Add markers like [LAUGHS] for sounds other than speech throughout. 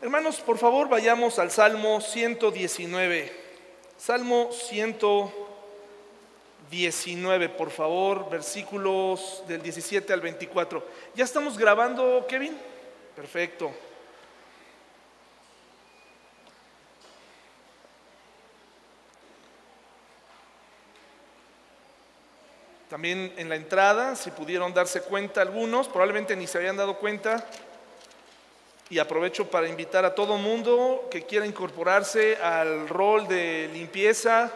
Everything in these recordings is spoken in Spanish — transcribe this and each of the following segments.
Hermanos, por favor, vayamos al Salmo 119. Salmo 119, por favor, versículos del 17 al 24. ¿Ya estamos grabando, Kevin? Perfecto. También en la entrada, si pudieron darse cuenta algunos, probablemente ni se habían dado cuenta, y aprovecho para invitar a todo mundo que quiera incorporarse al rol de limpieza,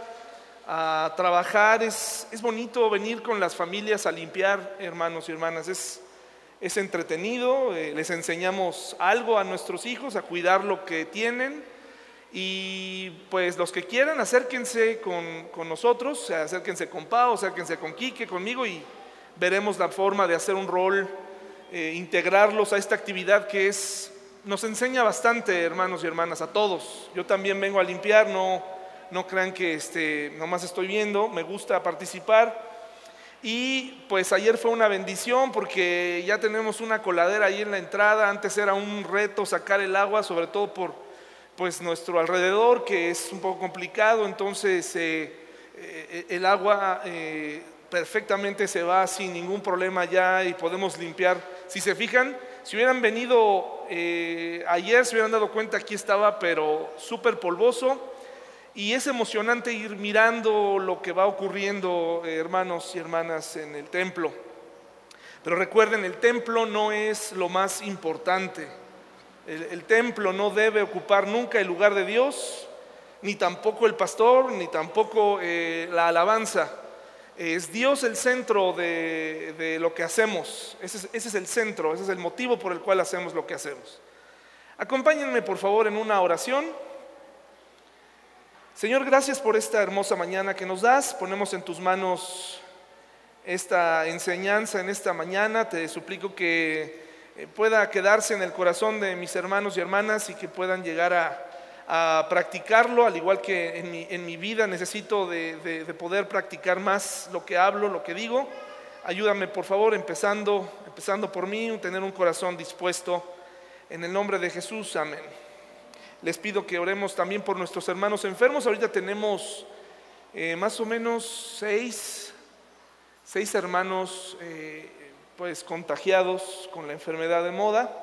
a trabajar. Es, es bonito venir con las familias a limpiar, hermanos y hermanas. Es, es entretenido, eh, les enseñamos algo a nuestros hijos, a cuidar lo que tienen. Y pues los que quieran, acérquense con, con nosotros, acérquense con Pau, acérquense con Quique, conmigo y veremos la forma de hacer un rol, eh, integrarlos a esta actividad que es nos enseña bastante, hermanos y hermanas, a todos. Yo también vengo a limpiar, no, no crean que este, nomás estoy viendo, me gusta participar. Y pues ayer fue una bendición porque ya tenemos una coladera ahí en la entrada. Antes era un reto sacar el agua, sobre todo por pues nuestro alrededor, que es un poco complicado. Entonces eh, eh, el agua eh, perfectamente se va sin ningún problema ya y podemos limpiar. Si se fijan, si hubieran venido eh, ayer, se hubieran dado cuenta, aquí estaba, pero súper polvoso. Y es emocionante ir mirando lo que va ocurriendo, eh, hermanos y hermanas, en el templo. Pero recuerden, el templo no es lo más importante. El, templo no debe ocupar nunca el lugar de Dios, ni tampoco el pastor, ni tampoco eh, la alabanza. Es Dios el centro de, lo que hacemos. Ese es, el centro, ese es el motivo por el cual hacemos lo que hacemos. Acompáñenme por favor en una oración. Señor, gracias por esta hermosa mañana que nos das. Ponemos en tus manos esta enseñanza en esta mañana. Te suplico que eh, pueda quedarse en el corazón de mis hermanos y hermanas y que puedan llegar a, a practicarlo, al igual que en mi, vida necesito de, poder practicar más lo que hablo, lo que digo. Ayúdame, por favor, empezando, empezando por mí, tener un corazón dispuesto. En el nombre de Jesús, amén. Les pido que oremos también por nuestros hermanos enfermos. Ahorita tenemos eh, más o menos seis, seis hermanos eh, pues contagiados con la enfermedad de moda.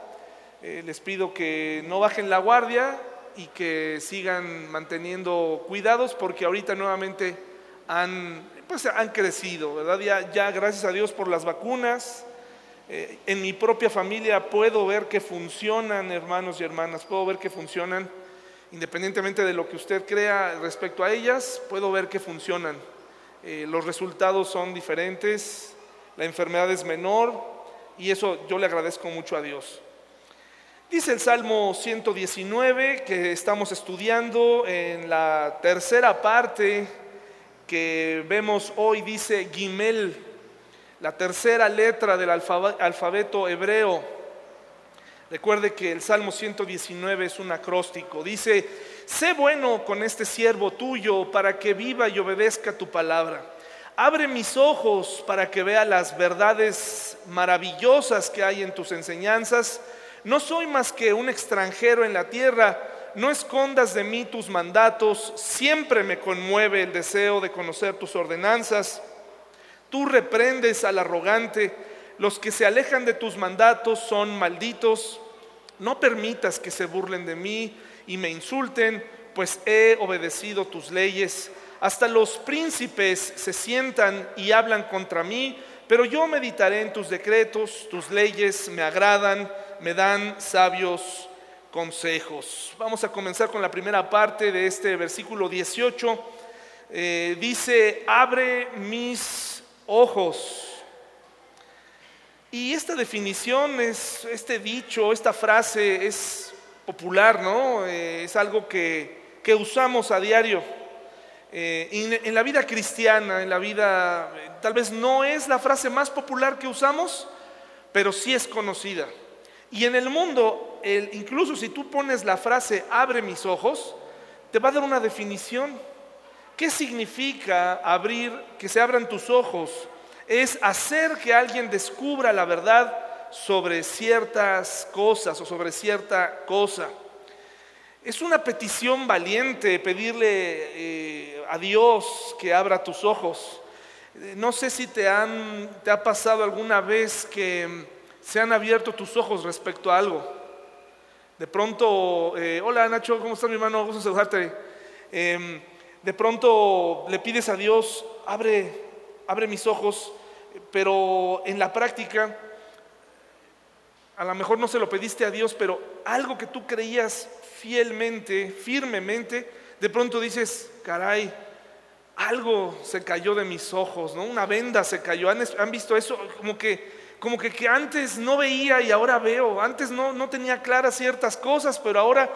Eh, les pido que no bajen la guardia, y que sigan manteniendo cuidados porque ahorita nuevamente han, pues, han crecido, ¿verdad? Ya, ya gracias a Dios por las vacunas. Eh, en mi propia familia puedo ver que funcionan, hermanos y hermanas, puedo ver que funcionan, independientemente de lo que usted crea respecto a ellas, puedo ver que funcionan. Eh, los resultados son diferentes, la enfermedad es menor y eso yo le agradezco mucho a Dios. Dice el Salmo 119 que estamos estudiando en la tercera parte que vemos hoy, dice Gimel, la tercera letra del alfabeto hebreo. Recuerde que el Salmo 119 es un acróstico. Dice, sé bueno con este siervo tuyo para que viva y obedezca tu palabra. Abre mis ojos para que vea las verdades maravillosas que hay en tus enseñanzas no soy más que un extranjero en la tierra, no escondas de mí tus mandatos, siempre me conmueve el deseo de conocer tus ordenanzas. Tú reprendes al arrogante, los que se alejan de tus mandatos son malditos. No permitas que se burlen de mí y me insulten, pues he obedecido tus leyes. Hasta los príncipes se sientan y hablan contra mí, pero yo meditaré en tus decretos, tus leyes me agradan me dan sabios consejos. Vamos a comenzar con la primera parte de este versículo 18. Eh, dice, abre mis ojos. Y esta definición, es, este dicho, esta frase es popular, ¿no? Eh, es algo que, que, usamos a diario. Eh, en la vida cristiana, en la vida, tal vez no es la frase más popular que usamos, pero sí es conocida. Y en el mundo, incluso si tú pones la frase abre mis ojos, te va a dar una definición. ¿Qué significa abrir, que se abran tus ojos? Es hacer que alguien descubra la verdad sobre ciertas cosas o sobre cierta cosa. Es una petición valiente pedirle eh, a Dios que abra tus ojos. No sé si te, han, te ha pasado alguna vez que se han abierto tus ojos respecto a algo. De pronto, eh, hola Nacho, ¿cómo estás mi hermano? Gusto saludarte. Em, de pronto le pides a Dios, abre, abre mis ojos, pero en la práctica, a lo mejor no se lo pediste a Dios, pero algo que tú creías fielmente, firmemente, de pronto dices, caray, algo se cayó de mis ojos, ¿no? Una venda se cayó. ¿Han, visto eso? Como que, como que, que, antes no veía y ahora veo. Antes no, no tenía claras ciertas cosas, pero ahora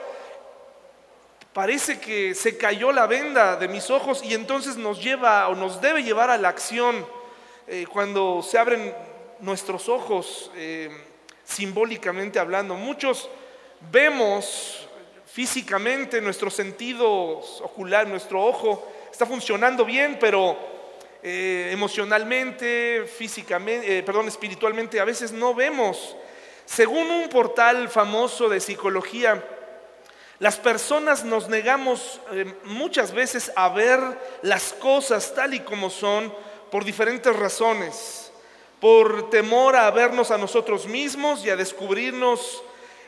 parece que se cayó la venda de mis ojos y entonces nos lleva o nos debe llevar a la acción eh, cuando se abren nuestros ojos, eh, simbólicamente hablando. Muchos vemos físicamente, nuestro sentido ocular, nuestro ojo está funcionando bien, pero eh, emocionalmente, físicamente, eh, perdón, espiritualmente, a veces no vemos. Según un portal famoso de psicología, las personas nos negamos eh, muchas veces a ver las cosas tal y como son por diferentes razones, por temor a vernos a nosotros mismos y a descubrirnos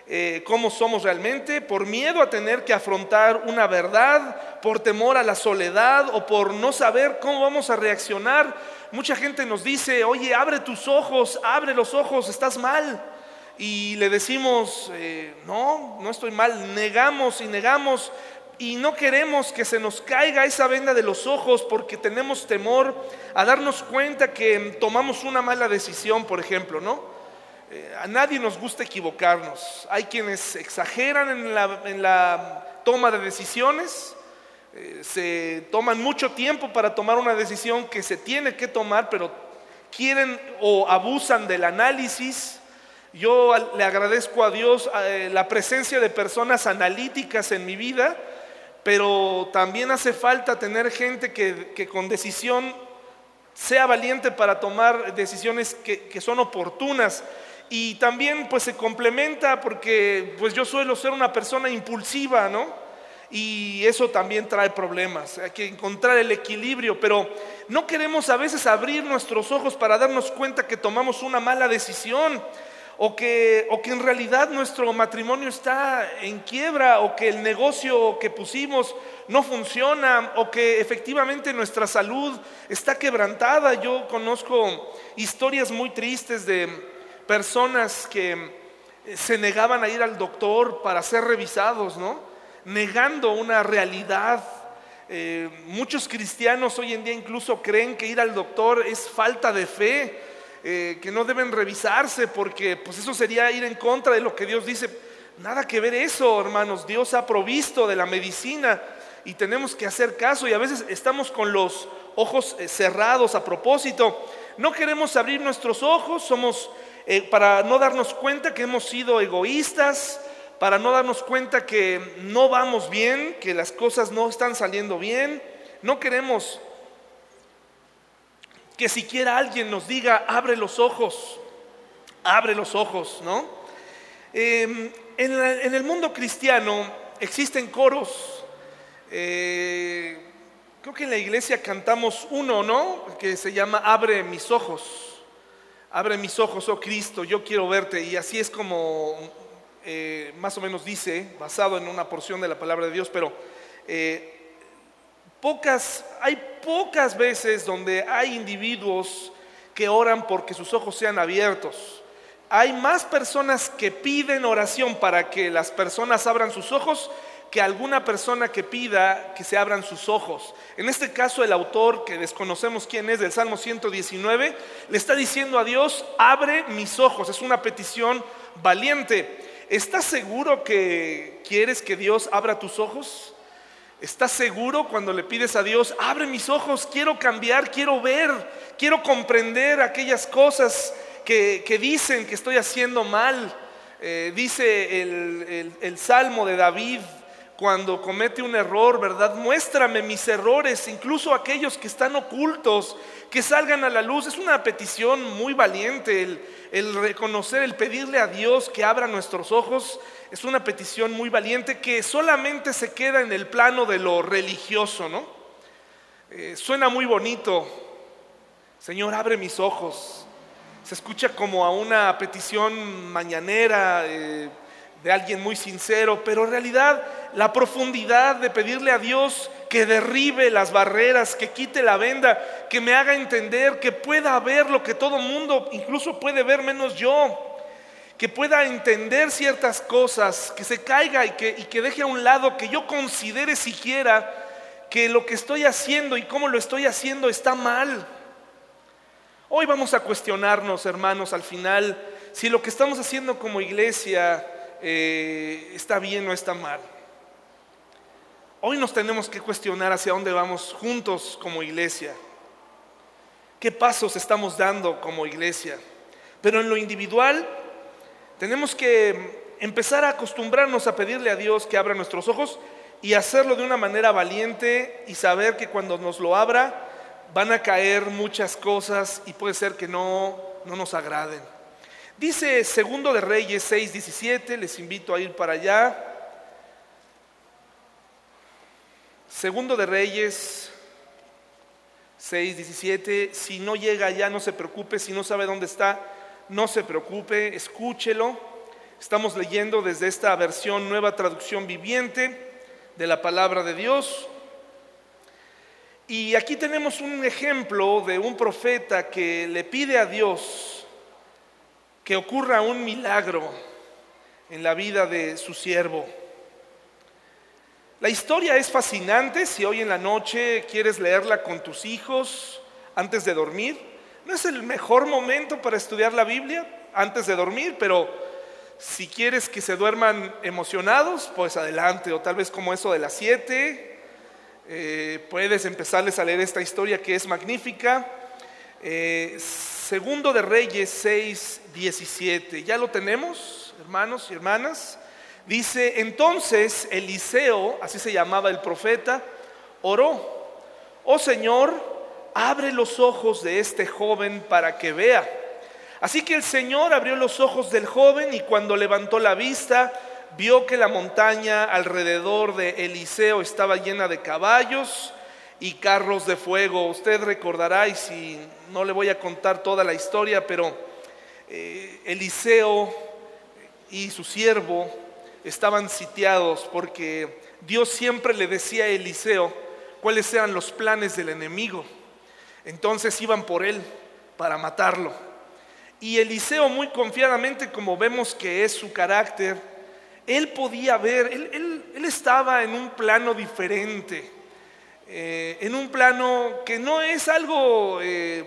eh, cómo somos realmente, por miedo a tener que afrontar una verdad, por temor a la soledad o por no saber cómo vamos a reaccionar. Mucha gente nos dice, oye, abre tus ojos, abre los ojos, estás mal. Y le decimos, eh, no, no estoy mal, negamos y negamos y no queremos que se nos caiga esa venda de los ojos porque tenemos temor a darnos cuenta que tomamos una mala decisión, por ejemplo, ¿no? Eh, a nadie nos gusta equivocarnos. Hay quienes exageran en la, toma de decisiones, eh, se toman mucho tiempo para tomar una decisión que se tiene que tomar, pero quieren o abusan del análisis. Yo le agradezco a Dios eh, la presencia de personas analíticas en mi vida, pero también hace falta tener gente que, con decisión sea valiente para tomar decisiones que, que son oportunas y también pues se complementa porque pues yo suelo ser una persona impulsiva, ¿no? Y eso también trae problemas, hay que encontrar el equilibrio, pero no queremos a veces abrir nuestros ojos para darnos cuenta que tomamos una mala decisión o que, o que en realidad nuestro matrimonio está en quiebra o que el negocio que pusimos no funciona o que efectivamente nuestra salud está quebrantada. Yo conozco historias muy tristes de personas que eh, se negaban a ir al doctor para ser revisados, ¿no? Negando una realidad. Eh, muchos cristianos hoy en día incluso creen que ir al doctor es falta de fe, eh, que no deben revisarse porque pues eso sería ir en contra de lo que Dios dice. Nada que ver eso, hermanos. Dios ha provisto de la medicina y tenemos que hacer caso y a veces estamos con los ojos cerrados a propósito. No queremos abrir nuestros ojos, somos eh, para no darnos cuenta que hemos sido egoístas, para no darnos cuenta que no vamos bien, que las cosas no están saliendo bien. No queremos que siquiera alguien nos diga, abre los ojos, abre los ojos, ¿no? Em, en, el mundo cristiano existen coros. Eh, creo que en la iglesia cantamos uno, ¿no? Que se llama Abre mis ojos abre mis ojos, oh Cristo, yo quiero verte. Y así es como eh, más o menos dice, basado en una porción de la palabra de Dios, pero eh, pocas, hay pocas veces donde hay individuos que oran porque sus ojos sean abiertos. Hay más personas que piden oración para que las personas abran sus ojos que alguna persona que pida que se abran sus ojos. En este caso el autor, que desconocemos quién es, del Salmo 119, le está diciendo a Dios, abre mis ojos. Es una petición valiente. ¿Estás seguro que quieres que Dios abra tus ojos? ¿Estás seguro cuando le pides a Dios, abre mis ojos, quiero cambiar, quiero ver, quiero comprender aquellas cosas que, dicen que estoy haciendo mal? Eh, dice el, el Salmo de David, cuando comete un error, ¿verdad? Muéstrame mis errores, incluso aquellos que están ocultos, que salgan a la luz. Es una petición muy valiente el, reconocer, el pedirle a Dios que abra nuestros ojos. Es una petición muy valiente que solamente se queda en el plano de lo religioso, ¿no? Eh, suena muy bonito. Señor, abre mis ojos. Se escucha como a una petición mañanera. Eh, de alguien muy sincero, pero en realidad la profundidad de pedirle a Dios que derribe las barreras, que quite la venda, que me haga entender, que pueda ver lo que todo mundo incluso puede ver menos yo, que pueda entender ciertas cosas, que se caiga y que, y que deje a un lado, que yo considere siquiera que lo que estoy haciendo y cómo lo estoy haciendo está mal. Hoy vamos a cuestionarnos, hermanos, al final, si lo que estamos haciendo como iglesia eh, está bien o está mal. Hoy nos tenemos que cuestionar hacia dónde vamos juntos como iglesia. ¿Qué pasos estamos dando como iglesia? Pero en lo individual tenemos que empezar a acostumbrarnos a pedirle a Dios que abra nuestros ojos y hacerlo de una manera valiente y saber que cuando nos lo abra van a caer muchas cosas y puede ser que no, no nos agraden. Dice Segundo de Reyes 6:17, les invito a ir para allá. Segundo de Reyes 6:17, si no llega allá no se preocupe, si no sabe dónde está, no se preocupe, escúchelo. Estamos leyendo desde esta versión nueva traducción viviente de la palabra de Dios. Y aquí tenemos un ejemplo de un profeta que le pide a Dios que ocurra un milagro en la vida de su siervo. La historia es fascinante si hoy en la noche quieres leerla con tus hijos antes de dormir. No es el mejor momento para estudiar la Biblia antes de dormir, pero si quieres que se duerman emocionados, pues adelante, o tal vez como eso de las 7, eh, puedes empezarles a leer esta historia que es magnífica. Eh, Segundo de Reyes 6, 17. ¿Ya lo tenemos, hermanos y hermanas? Dice, entonces Eliseo, así se llamaba el profeta, oró, oh Señor, abre los ojos de este joven para que vea. Así que el Señor abrió los ojos del joven y cuando levantó la vista, vio que la montaña alrededor de Eliseo estaba llena de caballos y carros de fuego. Usted recordará, y si no le voy a contar toda la historia, pero eh, Eliseo y su siervo estaban sitiados porque Dios siempre le decía a Eliseo cuáles eran los planes del enemigo. Entonces iban por él para matarlo. Y Eliseo muy confiadamente, como vemos que es su carácter, él podía ver, él estaba en un plano diferente. Eh, en un plano que no es algo eh,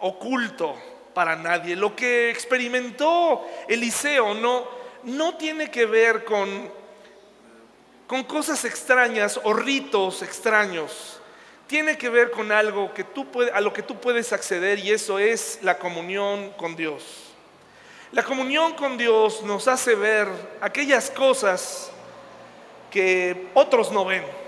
oculto para nadie. Lo que experimentó Eliseo no, no tiene que ver con, con cosas extrañas o ritos extraños. Tiene que ver con algo que tú a lo que tú puedes acceder y eso es la comunión con Dios. La comunión con Dios nos hace ver aquellas cosas que otros no ven.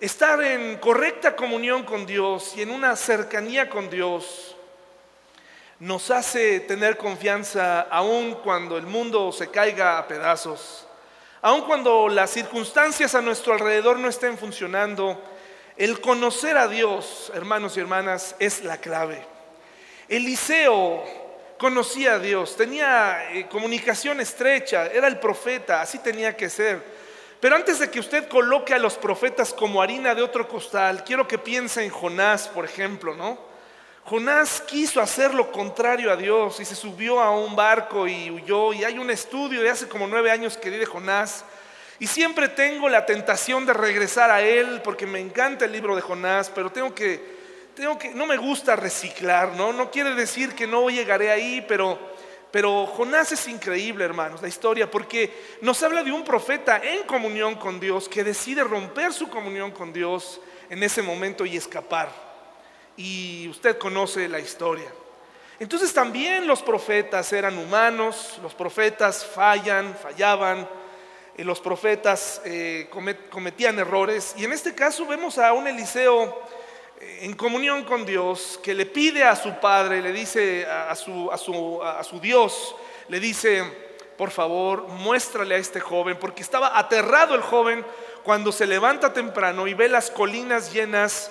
Estar en correcta comunión con Dios y en una cercanía con Dios nos hace tener confianza aun cuando el mundo se caiga a pedazos, aun cuando las circunstancias a nuestro alrededor no estén funcionando. El conocer a Dios, hermanos y hermanas, es la clave. Eliseo conocía a Dios, tenía eh, comunicación estrecha, era el profeta, así tenía que ser. Pero antes de que usted coloque a los profetas como harina de otro costal, quiero que piense en Jonás, por ejemplo, ¿no? Jonás quiso hacer lo contrario a Dios y se subió a un barco y huyó. Y hay un estudio de hace como nueve años que di de Jonás. Y siempre tengo la tentación de regresar a él porque me encanta el libro de Jonás, pero tengo que, tengo que, no me gusta reciclar, ¿no? No quiere decir que no llegaré ahí, pero pero Jonás es increíble, hermanos, la historia, porque nos habla de un profeta en comunión con Dios que decide romper su comunión con Dios en ese momento y escapar. Y usted conoce la historia. Entonces también los profetas eran humanos, los profetas fallan, fallaban, eh, los profetas eh, cometían errores. Y en este caso vemos a un Eliseo en comunión con Dios que le pide a su padre, le dice a su, Dios, le dice, por favor, muéstrale a este joven, porque estaba aterrado el joven cuando se levanta temprano y ve las colinas llenas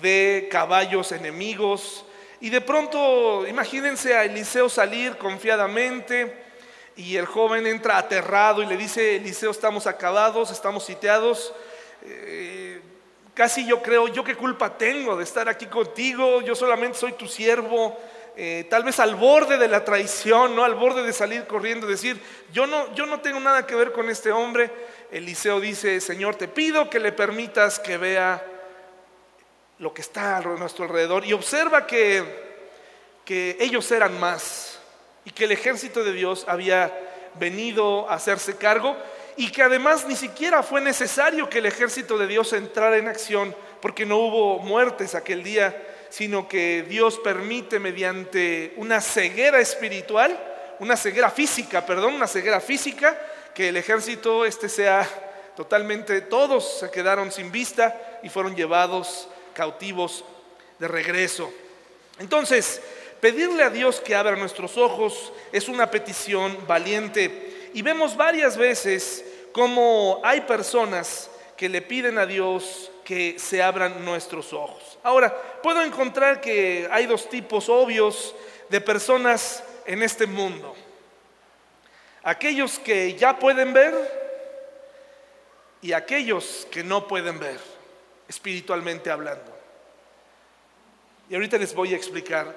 de caballos enemigos. Y de pronto, imagínense a Eliseo salir confiadamente y el joven entra aterrado y le dice, Eliseo, estamos acabados, estamos sitiados. Eh, casi yo creo, yo qué culpa tengo de estar aquí contigo, yo solamente soy tu siervo. Eh, tal vez al borde de la traición, ¿no? al borde de salir corriendo, decir, yo no, yo no tengo nada que ver con este hombre. Eliseo dice, Señor, te pido que le permitas que vea lo que está a nuestro alrededor y observa que, que ellos eran más y que el ejército de Dios había venido a hacerse cargo y que además ni siquiera fue necesario que el ejército de Dios entrara en acción porque no hubo muertes aquel día, sino que Dios permite mediante una ceguera espiritual, una ceguera física, perdón, una ceguera física, que el ejército este sea totalmente, todos se quedaron sin vista y fueron llevados cautivos de regreso. Entonces, Pedirle a Dios que abra nuestros ojos es una petición valiente. Y vemos varias veces cómo hay personas que le piden a Dios que se abran nuestros ojos. Ahora, puedo encontrar que hay dos tipos obvios de personas en este mundo. Aquellos que ya pueden ver y aquellos que no pueden ver, espiritualmente hablando. Y ahorita les voy a explicar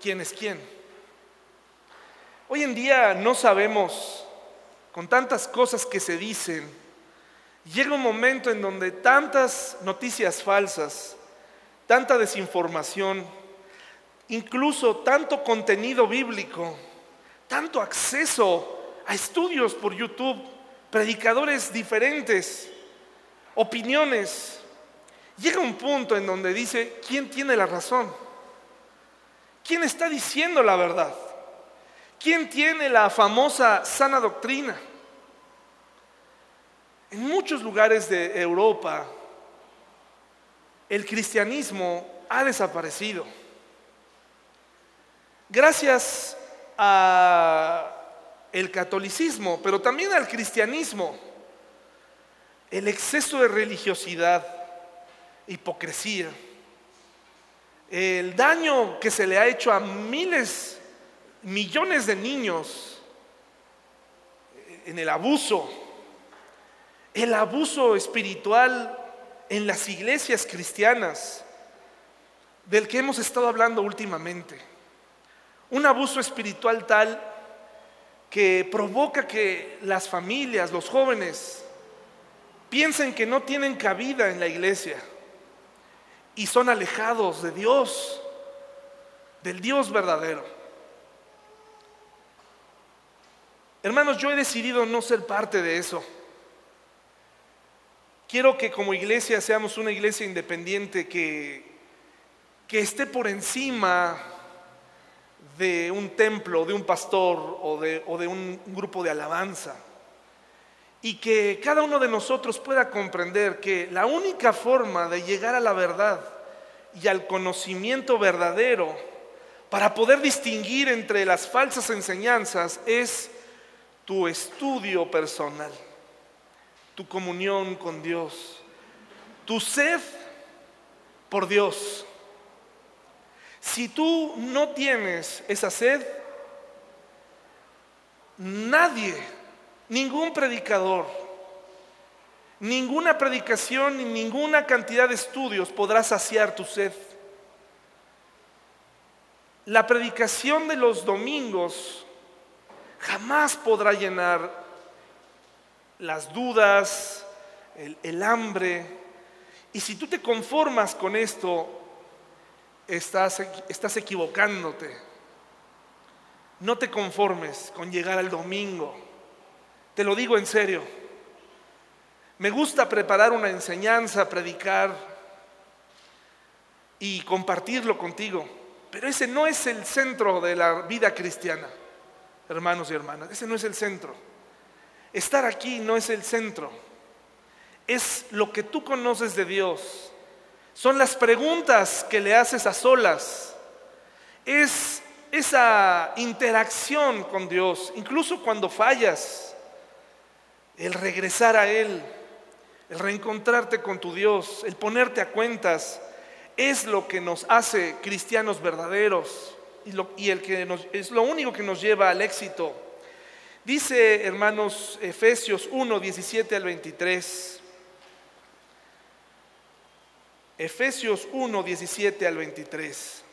quién es quién. Hoy en día no sabemos, con tantas cosas que se dicen, llega un momento en donde tantas noticias falsas, tanta desinformación, incluso tanto contenido bíblico, tanto acceso a estudios por YouTube, predicadores diferentes, opiniones, llega un punto en donde dice, ¿quién tiene la razón? ¿Quién está diciendo la verdad? ¿Quién tiene la famosa sana doctrina? En muchos lugares de Europa el cristianismo ha desaparecido. Gracias a el catolicismo, pero también al cristianismo, el exceso de religiosidad, hipocresía, el daño que se le ha hecho a miles, millones de niños en el abuso, el abuso espiritual en las iglesias cristianas, del que hemos estado hablando últimamente. Un abuso espiritual tal que provoca que las familias, los jóvenes, piensen que no tienen cabida en la iglesia y son alejados de Dios, del Dios verdadero. Hermanos, yo he decidido no ser parte de eso. Quiero que como iglesia seamos una iglesia independiente que, que esté por encima de un templo, de un pastor o de, o de un grupo de alabanza y que cada uno de nosotros pueda comprender que la única forma de llegar a la verdad y al conocimiento verdadero para poder distinguir entre las falsas enseñanzas es tu estudio personal, tu comunión con Dios, tu sed por Dios. Si tú no tienes esa sed, nadie Ningún predicador, ninguna predicación ni ninguna cantidad de estudios podrá saciar tu sed. La predicación de los domingos jamás podrá llenar las dudas, el, hambre. Y si tú te conformas con esto, estás, estás equivocándote. No te conformes con llegar al domingo. Te lo digo en serio. Me gusta preparar una enseñanza, predicar y compartirlo contigo, pero ese no es el centro de la vida cristiana, hermanos y hermanas, ese no es el centro. Estar aquí no es el centro, es lo que tú conoces de Dios. Son las preguntas que le haces a solas. Es esa interacción con Dios, incluso cuando fallas, el regresar a Él, el reencontrarte con tu Dios, el ponerte a cuentas, es lo que nos hace cristianos verdaderos y, el que es lo único que nos lleva al éxito. Dice, hermanos, Efesios 1, 17 al 23. Efesios 1, 17 al 23.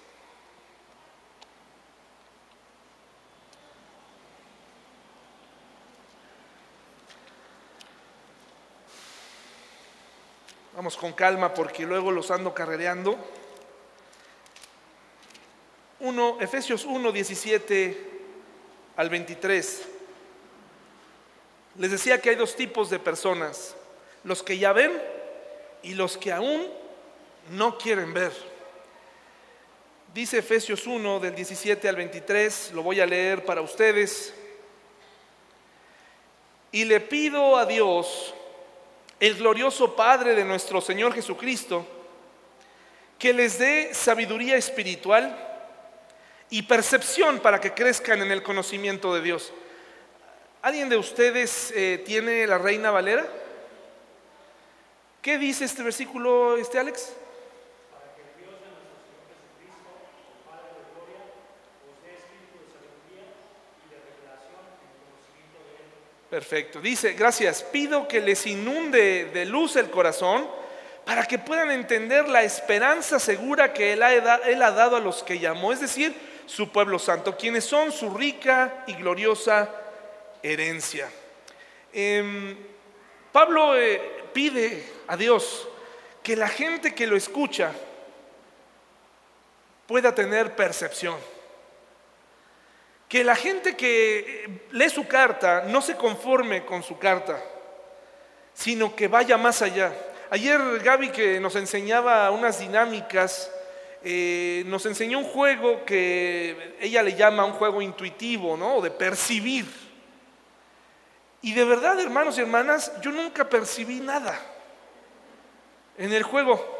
Vamos con calma porque luego los ando carrereando. 1, Efesios 1, 17 al 23. Les decía que hay dos tipos de personas, los que ya ven y los que aún no quieren ver. Dice Efesios 1 del 17 al 23, lo voy a leer para ustedes. Y le pido a Dios, el glorioso Padre de nuestro Señor Jesucristo, que les dé sabiduría espiritual y percepción para que crezcan en el conocimiento de Dios. ¿Alguien de ustedes eh, tiene la Reina Valera? ¿Qué dice este versículo, este Alex? Perfecto. Dice, gracias, pido que les inunde de luz el corazón para que puedan entender la esperanza segura que él ha, él ha dado a los que llamó, es decir, su pueblo santo, quienes son su rica y gloriosa herencia. Em, Pablo eh, pide a Dios que la gente que lo escucha pueda tener percepción. Que la gente que eh, lee su carta no se conforme con su carta, sino que vaya más allá. Ayer Gaby que nos enseñaba unas dinámicas eh, nos enseñó un juego que ella le llama un juego intuitivo, ¿no? De percibir. Y de verdad, hermanos y hermanas, yo nunca percibí nada en el juego.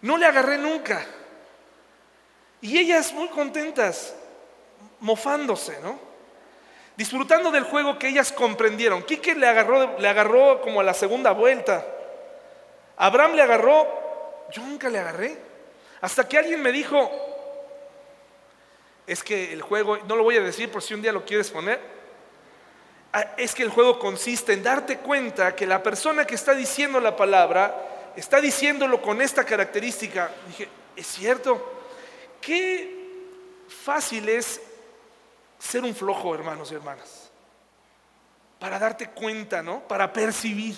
No le agarré nunca. Y ellas muy contentas, mofándose, ¿no? Disfrutando del juego que ellas comprendieron. Quique le agarró, le agarró como a la segunda vuelta. Abraham le agarró, yo nunca le agarré. Hasta que alguien me dijo, es que el juego, no lo voy a decir por si un día lo quieres poner, ah, es que el juego consiste en darte cuenta que la persona que está diciendo la palabra está diciéndolo con esta característica. Dije, es cierto, qué fácil es ser un flojo, hermanos y hermanas, para darte cuenta, ¿no? Para percibir.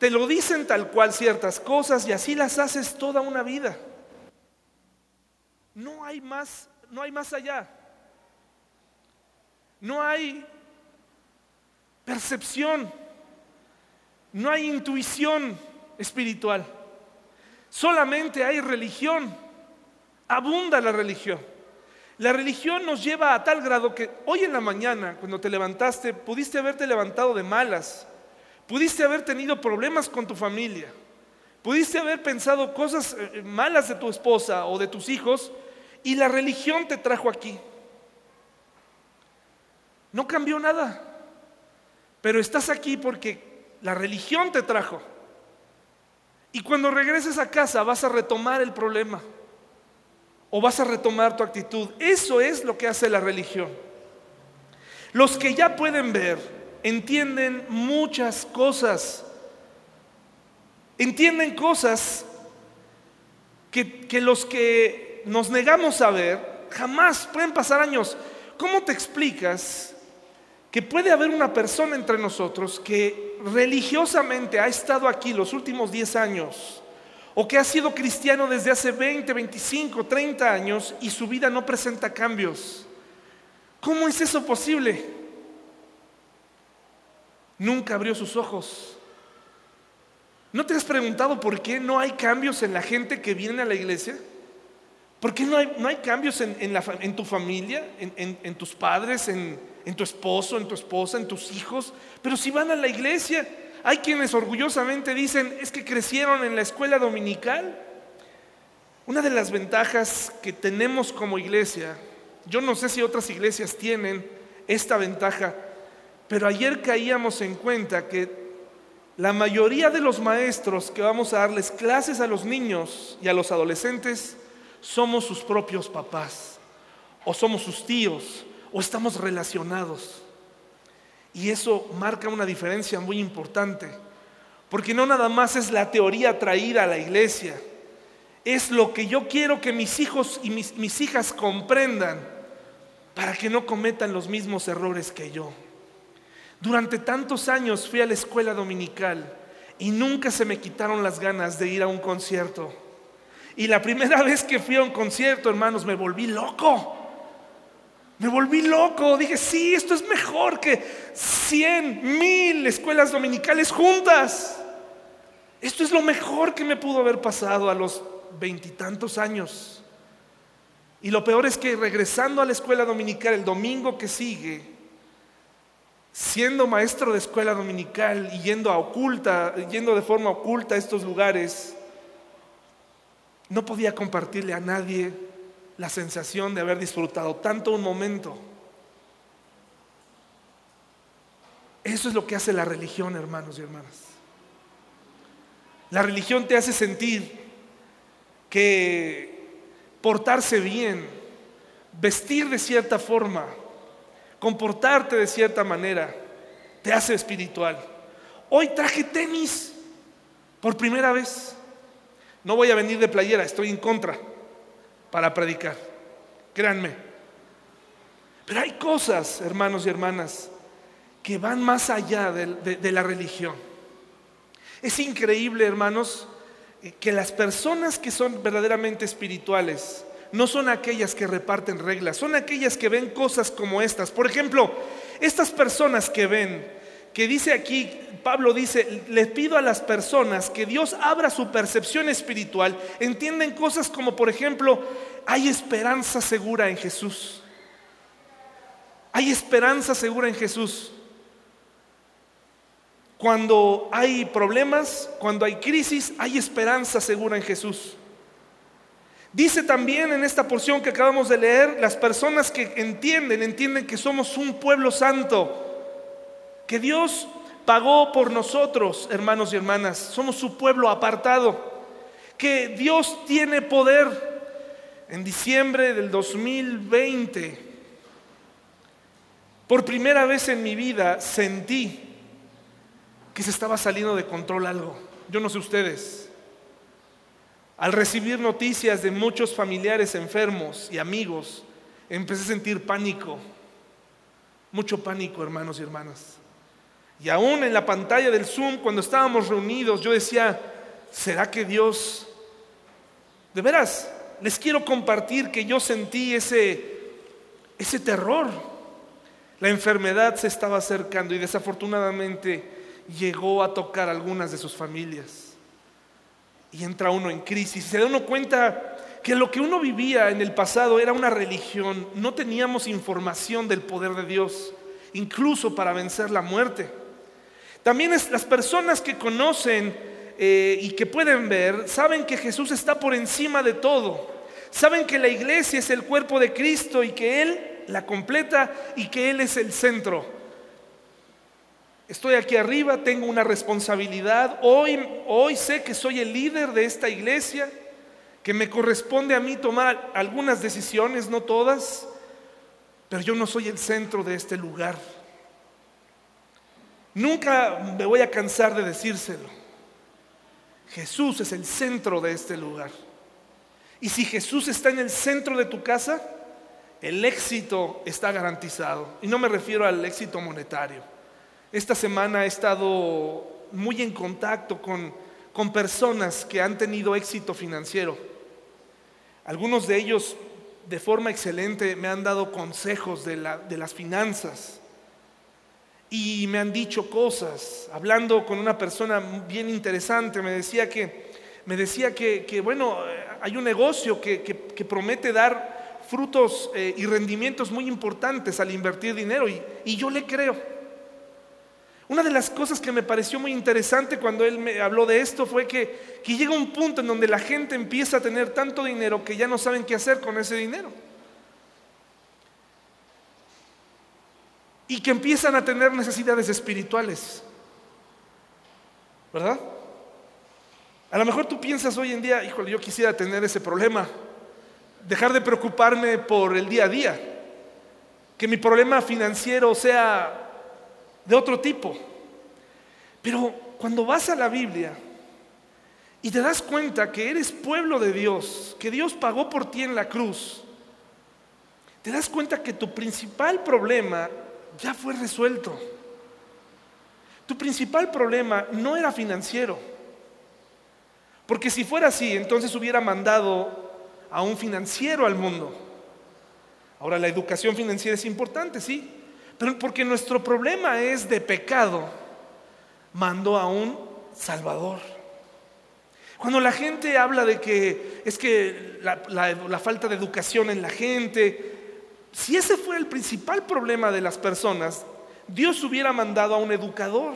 Te lo dicen tal cual ciertas cosas y así las haces toda una vida. No hay más, no hay más allá. No hay percepción. No hay intuición espiritual. Solamente hay religión. Abunda la religión. La religión nos lleva a tal grado que hoy en la mañana, cuando te levantaste, pudiste haberte levantado de malas, pudiste haber tenido problemas con tu familia, pudiste haber pensado cosas eh, malas de tu esposa o de tus hijos, y la religión te trajo aquí. No cambió nada, pero estás aquí porque la religión te trajo. Y cuando regreses a casa vas a retomar el problema o vas a retomar tu actitud. Eso es lo que hace la religión. Los que ya pueden ver entienden muchas cosas. Entienden cosas que, que los que nos negamos a ver, jamás pueden pasar años. ¿Cómo te explicas que puede haber una persona entre nosotros que religiosamente ha estado aquí los últimos 10 años o que ha sido cristiano desde hace 20, 25, 30 años y su vida no presenta cambios? ¿Cómo es eso posible? Nunca abrió sus ojos. ¿No te has preguntado por qué no hay cambios en la gente que viene a la iglesia? ¿Por qué no hay, no hay cambios en, tu familia, en, tus padres, en, en tu esposo, en tu esposa, en tus hijos, pero si van a la iglesia, hay quienes orgullosamente dicen, es que crecieron en la escuela dominical. Una de las ventajas que tenemos como iglesia, yo no sé si otras iglesias tienen esta ventaja, pero ayer caíamos en cuenta que la mayoría de los maestros que vamos a darles clases a los niños y a los adolescentes somos sus propios papás, o somos sus tíos, o estamos relacionados. Y eso marca una diferencia muy importante, porque no nada más es la teoría traída a la iglesia, es lo que yo quiero que mis hijos y mis, hijas comprendan para que no cometan los mismos errores que yo. Durante tantos años fui a la escuela dominical y nunca se me quitaron las ganas de ir a un concierto. Y la primera [LAUGHS] vez que fui a un concierto, hermanos, me volví loco. Me volví loco. Dije, sí, esto es mejor que cien, mil escuelas dominicales juntas. Esto es lo mejor que me pudo haber pasado a los veintitantos años. Y lo peor es que regresando a la escuela dominical el domingo que sigue, siendo maestro de escuela dominical y yendo a oculta, yendo de forma oculta a estos lugares, no podía compartirle a nadie la sensación de haber disfrutado tanto un momento. Eso es lo que hace la religión, hermanos y hermanas. La religión te hace sentir que portarse bien, vestir de cierta forma, comportarte de cierta manera, te hace espiritual. Hoy traje tenis por primera vez. No voy a venir de playera, estoy en contra para predicar. Créanme. Pero hay cosas, hermanos y hermanas, que van más allá de, la religión. Es increíble, hermanos, que las personas que son verdaderamente espirituales no son aquellas que reparten reglas, son aquellas que ven cosas como estas. Por ejemplo, estas personas que ven, que dice aquí, Pablo dice, les pido a las personas que Dios abra su percepción espiritual, entienden cosas como, por ejemplo, hay esperanza segura en Jesús. Hay esperanza segura en Jesús. Cuando hay problemas, cuando hay crisis, hay esperanza segura en Jesús. Dice también en esta porción que acabamos de leer, las personas que entienden, entienden que somos un pueblo santo, que Dios pagó por nosotros, hermanos y hermanas, somos su pueblo apartado, que Dios tiene poder. En diciembre del 2020, por primera vez en mi vida sentí que se estaba saliendo de control algo. Yo no sé ustedes. Al recibir noticias de muchos familiares enfermos y amigos, empecé a sentir pánico, mucho pánico, hermanos y hermanas. Y aún en la pantalla del Zoom, cuando estábamos reunidos, yo decía, ¿será que Dios... De veras, les quiero compartir que yo sentí ese, ese terror. La enfermedad se estaba acercando y desafortunadamente llegó a tocar algunas de sus familias y entra uno en crisis. Se da uno cuenta que lo que uno vivía en el pasado era una religión. No teníamos información del poder de Dios, incluso para vencer la muerte. También las personas que conocen eh, y que pueden ver, saben que Jesús está por encima de todo. Saben que la iglesia es el cuerpo de Cristo y que Él la completa y que Él es el centro. Estoy aquí arriba, tengo una responsabilidad. Hoy, hoy sé que soy el líder de esta iglesia, que me corresponde a mí tomar algunas decisiones, no todas, pero yo no soy el centro de este lugar. Nunca me voy a cansar de decírselo. Jesús es el centro de este lugar. Y si Jesús está en el centro de tu casa, el éxito está garantizado. Y no me refiero al éxito monetario. Esta semana he estado muy en contacto con, personas que han tenido éxito financiero. Algunos de ellos de forma excelente me han dado consejos de, las finanzas y me han dicho cosas. Hablando con una persona bien interesante, me decía que, me decía que, bueno, hay un negocio que, que promete dar frutos eh, y rendimientos muy importantes al invertir dinero y, y yo le creo. Una de las cosas que me pareció muy interesante cuando él me habló de esto fue que, que llega un punto en donde la gente empieza a tener tanto dinero que ya no saben qué hacer con ese dinero. Y que empiezan a tener necesidades espirituales. ¿Verdad? A lo mejor tú piensas hoy en día, híjole, yo quisiera tener ese problema, dejar de preocuparme por el día a día, que mi problema financiero sea de otro tipo. Pero cuando vas a la Biblia y te das cuenta que eres pueblo de Dios, que Dios pagó por ti en la cruz, te das cuenta que tu principal problema ya fue resuelto. Tu principal problema no era financiero. Porque si fuera así, entonces hubiera mandado a un financiero al mundo. Ahora, la educación financiera es importante, sí, pero porque nuestro problema es de pecado, mandó a un Salvador. Cuando la gente habla de que es que la, la, falta de educación en la gente, si ese fue el principal problema de las personas, Dios hubiera mandado a un educador.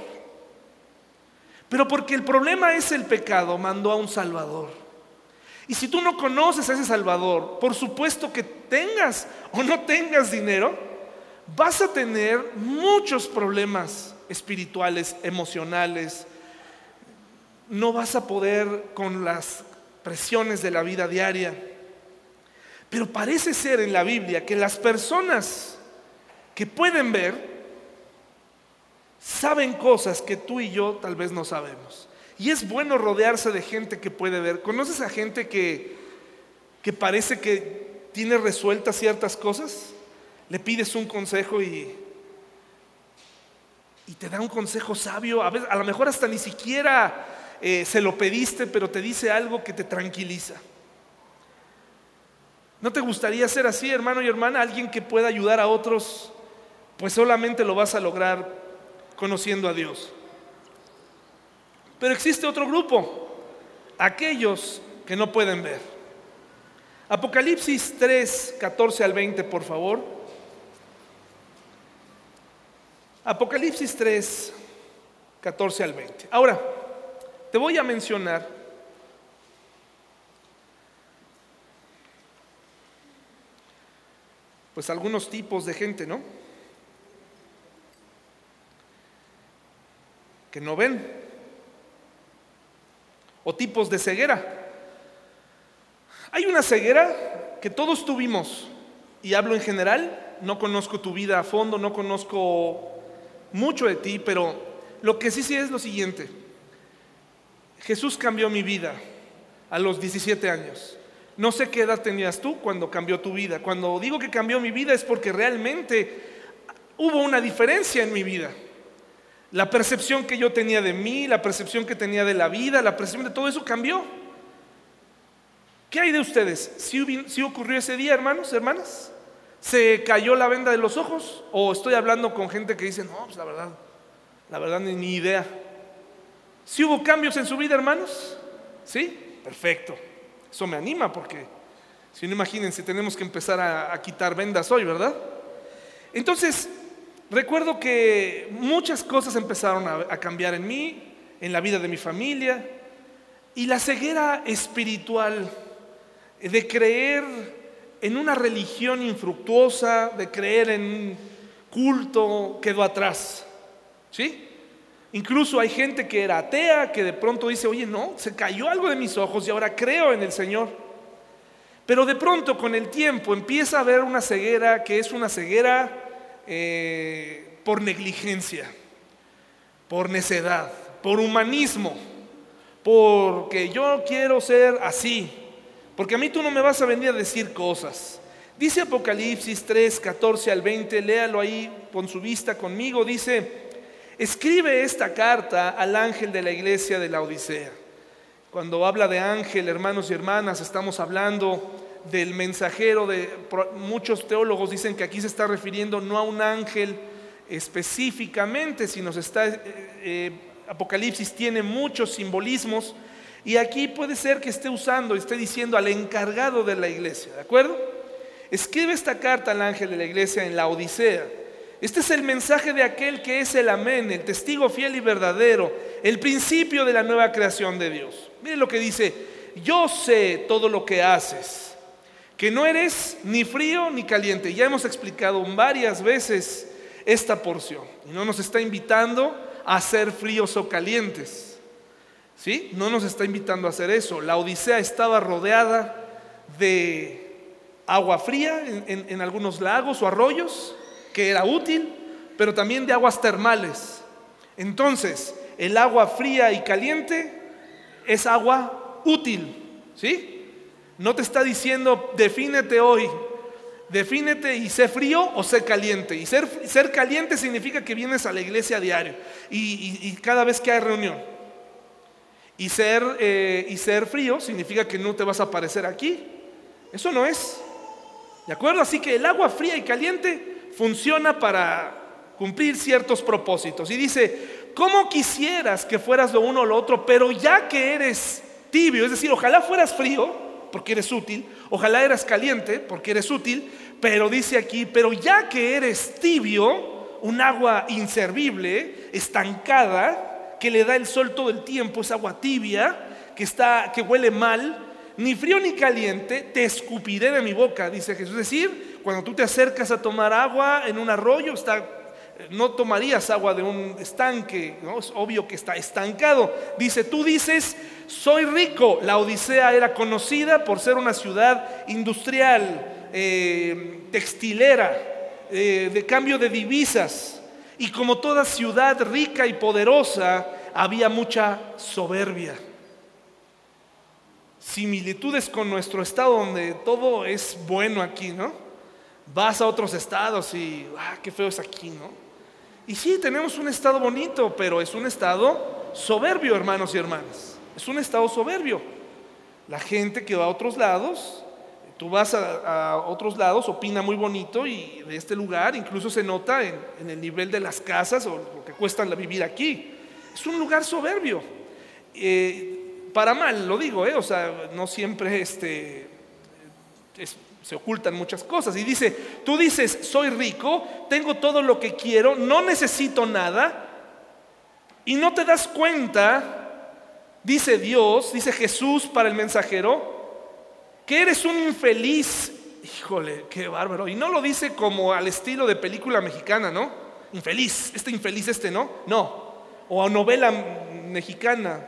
Pero porque el problema es el pecado, mandó a un Salvador. Y si tú no conoces a ese Salvador, por supuesto que tengas o no tengas dinero, vas a tener muchos problemas espirituales, emocionales. No vas a poder con las presiones de la vida diaria. Pero parece ser en la Biblia que las personas que pueden ver saben cosas que tú y yo tal vez no sabemos. Y es bueno rodearse de gente que puede ver. ¿Conoces a gente que, que parece que tiene resueltas ciertas cosas? le pides un consejo y, y te da un consejo sabio, a, a lo mejor hasta ni siquiera eh, se lo pediste, pero te dice algo que te tranquiliza. ¿No te gustaría ser así, hermano y hermana? Alguien que pueda ayudar a otros, pues solamente lo vas a lograr conociendo a Dios. Pero existe otro grupo, aquellos que no pueden ver. Apocalipsis 3, 14 al 20, por favor. Apocalipsis 3, 14 al 20. Ahora, te voy a mencionar pues algunos tipos de gente, ¿no? Que no ven. O tipos de ceguera. Hay una ceguera que todos tuvimos, y hablo en general, no conozco tu vida a fondo, no conozco mucho de ti, pero lo que sí sí es lo siguiente. Jesús cambió mi vida a los 17 años. No sé qué edad tenías tú cuando cambió tu vida. Cuando digo que cambió mi vida es porque realmente hubo una diferencia en mi vida. La percepción que yo tenía de mí, la percepción que tenía de la vida, la percepción de todo eso cambió. ¿Qué hay de ustedes? ¿Sí, ocurrió ese día, hermanos, hermanas? ¿Se cayó la venda de los ojos? ¿O estoy hablando con gente que dice, no, pues la verdad, la verdad ni, ni idea? ¿Sí hubo cambios en su vida, hermanos? ¿Sí? Perfecto. Eso me anima porque, si no imagínense, tenemos que empezar a, quitar vendas hoy, ¿verdad? Entonces, recuerdo que muchas cosas empezaron a cambiar en mí, en la vida de mi familia, y la ceguera espiritual de creer en una religión infructuosa, de creer en un culto, quedó atrás. ¿Sí? Incluso hay gente que era atea, que de pronto dice, oye, no, se cayó algo de mis ojos y ahora creo en el Señor. Pero de pronto con el tiempo empieza a haber una ceguera que es una ceguera eh, por negligencia, por necedad, por humanismo, porque yo quiero ser así, porque a mí tú no me vas a venir a decir cosas. Dice Apocalipsis 3, 14 al 20, léalo ahí con su vista conmigo, dice, escribe esta carta al ángel de la iglesia de la Odisea. Cuando habla de ángel, hermanos y hermanas, estamos hablando del mensajero de muchos teólogos dicen que aquí se está refiriendo no a un ángel específicamente, sino se está eh, eh, Apocalipsis tiene muchos simbolismos y aquí puede ser que esté usando, esté diciendo al encargado de la iglesia, ¿de acuerdo? escribe esta carta al ángel de la iglesia en la Odisea. Este es el mensaje de aquel que es el amén, el testigo fiel y verdadero, el principio de la nueva creación de Dios. Miren lo que dice, yo sé todo lo que haces, que no eres ni frío ni caliente. Ya hemos explicado varias veces esta porción y no nos está invitando a ser fríos o calientes. ¿Sí? No nos está invitando a hacer eso. La Odisea estaba rodeada de agua fría en algunos lagos o arroyos, que era útil, pero también de aguas termales. Entonces, el agua fría y caliente es agua útil, ¿sí? No te está diciendo, defínete hoy, defínete y sé frío o sé caliente. Y ser, ser caliente significa que vienes a la iglesia a diario y, cada vez que hay reunión. Y ser, eh, y ser frío significa que no te vas a aparecer aquí. Eso no es. ¿De acuerdo? Así que el agua fría y caliente funciona para cumplir ciertos propósitos. Y dice, ¿cómo quisieras que fueras lo uno o lo otro? Pero ya que eres tibio, es decir, ojalá fueras frío, porque eres útil, ojalá eras caliente, porque eres útil, pero dice aquí, pero ya que eres tibio, un agua inservible, estancada, que le da el sol todo el tiempo, es agua tibia, que, está, que huele mal, ni frío ni caliente, te escupiré de mi boca, dice Jesús. Es decir, cuando tú te acercas a tomar agua en un arroyo, está no tomarías agua de un estanque, ¿no? es obvio que está estancado. Dice, tú dices, soy rico. La Odisea era conocida por ser una ciudad industrial, eh, textilera, eh, de cambio de divisas. Y como toda ciudad rica y poderosa, había mucha soberbia. Similitudes con nuestro estado donde todo es bueno aquí, ¿no? Vas a otros estados y, ah, qué feo es aquí, ¿no? Y sí, tenemos un estado bonito, pero es un estado soberbio, hermanos y hermanas. Es un estado soberbio. La gente que va a otros lados, tú vas a, otros lados, opina muy bonito y de este lugar incluso se nota en, el nivel de las casas o lo que cuesta vivir aquí. Es un lugar soberbio. Eh, para mal, lo digo, eh, o sea, no siempre este, es, se ocultan muchas cosas. Y dice, tú dices, soy rico, tengo todo lo que quiero, no necesito nada, y no te das cuenta, dice Dios, dice Jesús para el mensajero, que eres un infeliz. Híjole, qué bárbaro. Y no lo dice como al estilo de película mexicana, ¿no? Infeliz, este infeliz, este no. No. O a novela mexicana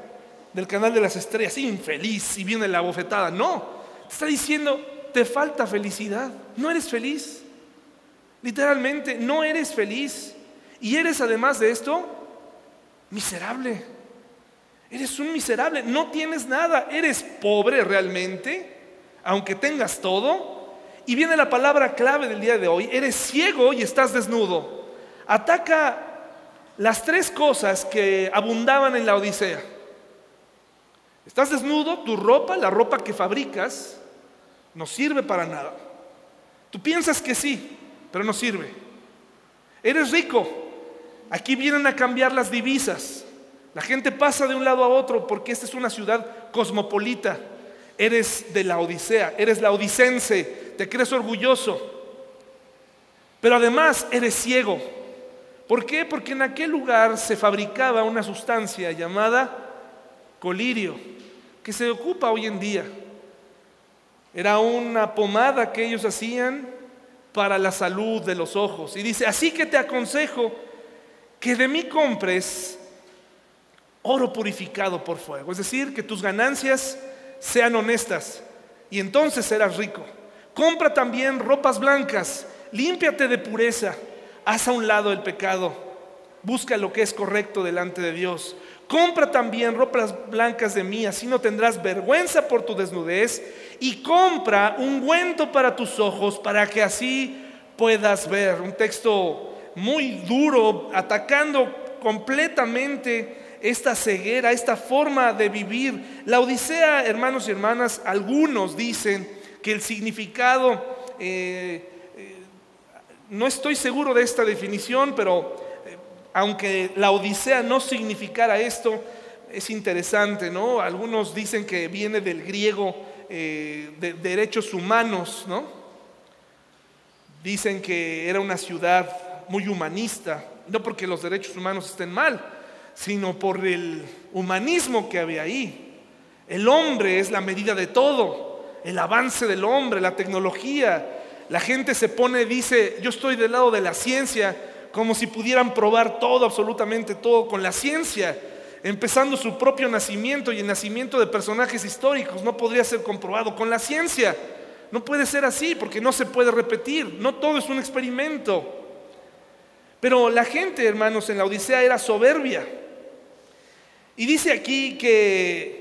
del canal de las estrellas, infeliz, y viene la bofetada. No. Está diciendo, te falta felicidad. No eres feliz. Literalmente, no eres feliz. Y eres además de esto miserable. Eres un miserable. No tienes nada. Eres pobre realmente, aunque tengas todo. Y viene la palabra clave del día de hoy. Eres ciego y estás desnudo. Ataca las tres cosas que abundaban en la Odisea. Estás desnudo, tu ropa, la ropa que fabricas, no sirve para nada. Tú piensas que sí, pero no sirve. Eres rico. Aquí vienen a cambiar las divisas. La gente pasa de un lado a otro porque esta es una ciudad cosmopolita. Eres de la Odisea, eres la odicense, te crees orgulloso. Pero además eres ciego. ¿Por qué? Porque en aquel lugar se fabricaba una sustancia llamada colirio, que se ocupa hoy en día. Era una pomada que ellos hacían para la salud de los ojos. Y dice, así que te aconsejo que de mí compres oro purificado por fuego. Es decir, que tus ganancias sean honestas y entonces serás rico. Compra también ropas blancas, límpiate de pureza, haz a un lado el pecado, busca lo que es correcto delante de Dios. Compra también ropas blancas de mí, así no tendrás vergüenza por tu desnudez. Y compra un ungüento para tus ojos, para que así puedas ver. Un texto muy duro, atacando completamente esta ceguera, esta forma de vivir. La Odisea, hermanos y hermanas, algunos dicen que el significado, eh, eh, no estoy seguro de esta definición, pero aunque la Odisea no significara esto, es interesante, ¿no? Algunos dicen que viene del griego eh, de derechos humanos, ¿no? Dicen que era una ciudad muy humanista, no porque los derechos humanos estén mal, sino por el humanismo que había ahí. El hombre es la medida de todo, el avance del hombre, la tecnología. La gente se pone, dice, yo estoy del lado de la ciencia, como si pudieran probar todo, absolutamente todo, con la ciencia, empezando su propio nacimiento y el nacimiento de personajes históricos, no podría ser comprobado con la ciencia. No puede ser así porque no se puede repetir, no todo es un experimento. Pero la gente, hermanos, en la Odisea era soberbia. Y dice aquí que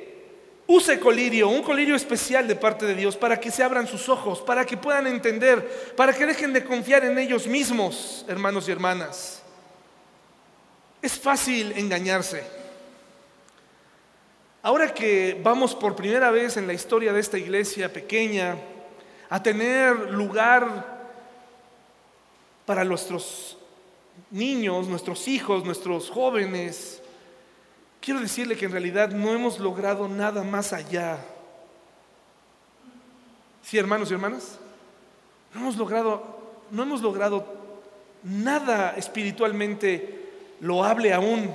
use colirio, un colirio especial de parte de Dios, para que se abran sus ojos, para que puedan entender, para que dejen de confiar en ellos mismos, hermanos y hermanas. Es fácil engañarse. Ahora que vamos por primera vez en la historia de esta iglesia pequeña a tener lugar para nuestros niños, nuestros hijos, nuestros jóvenes, quiero decirle que en realidad no hemos logrado nada más allá. Sí, hermanos y hermanas, no hemos logrado, no hemos logrado nada espiritualmente loable aún.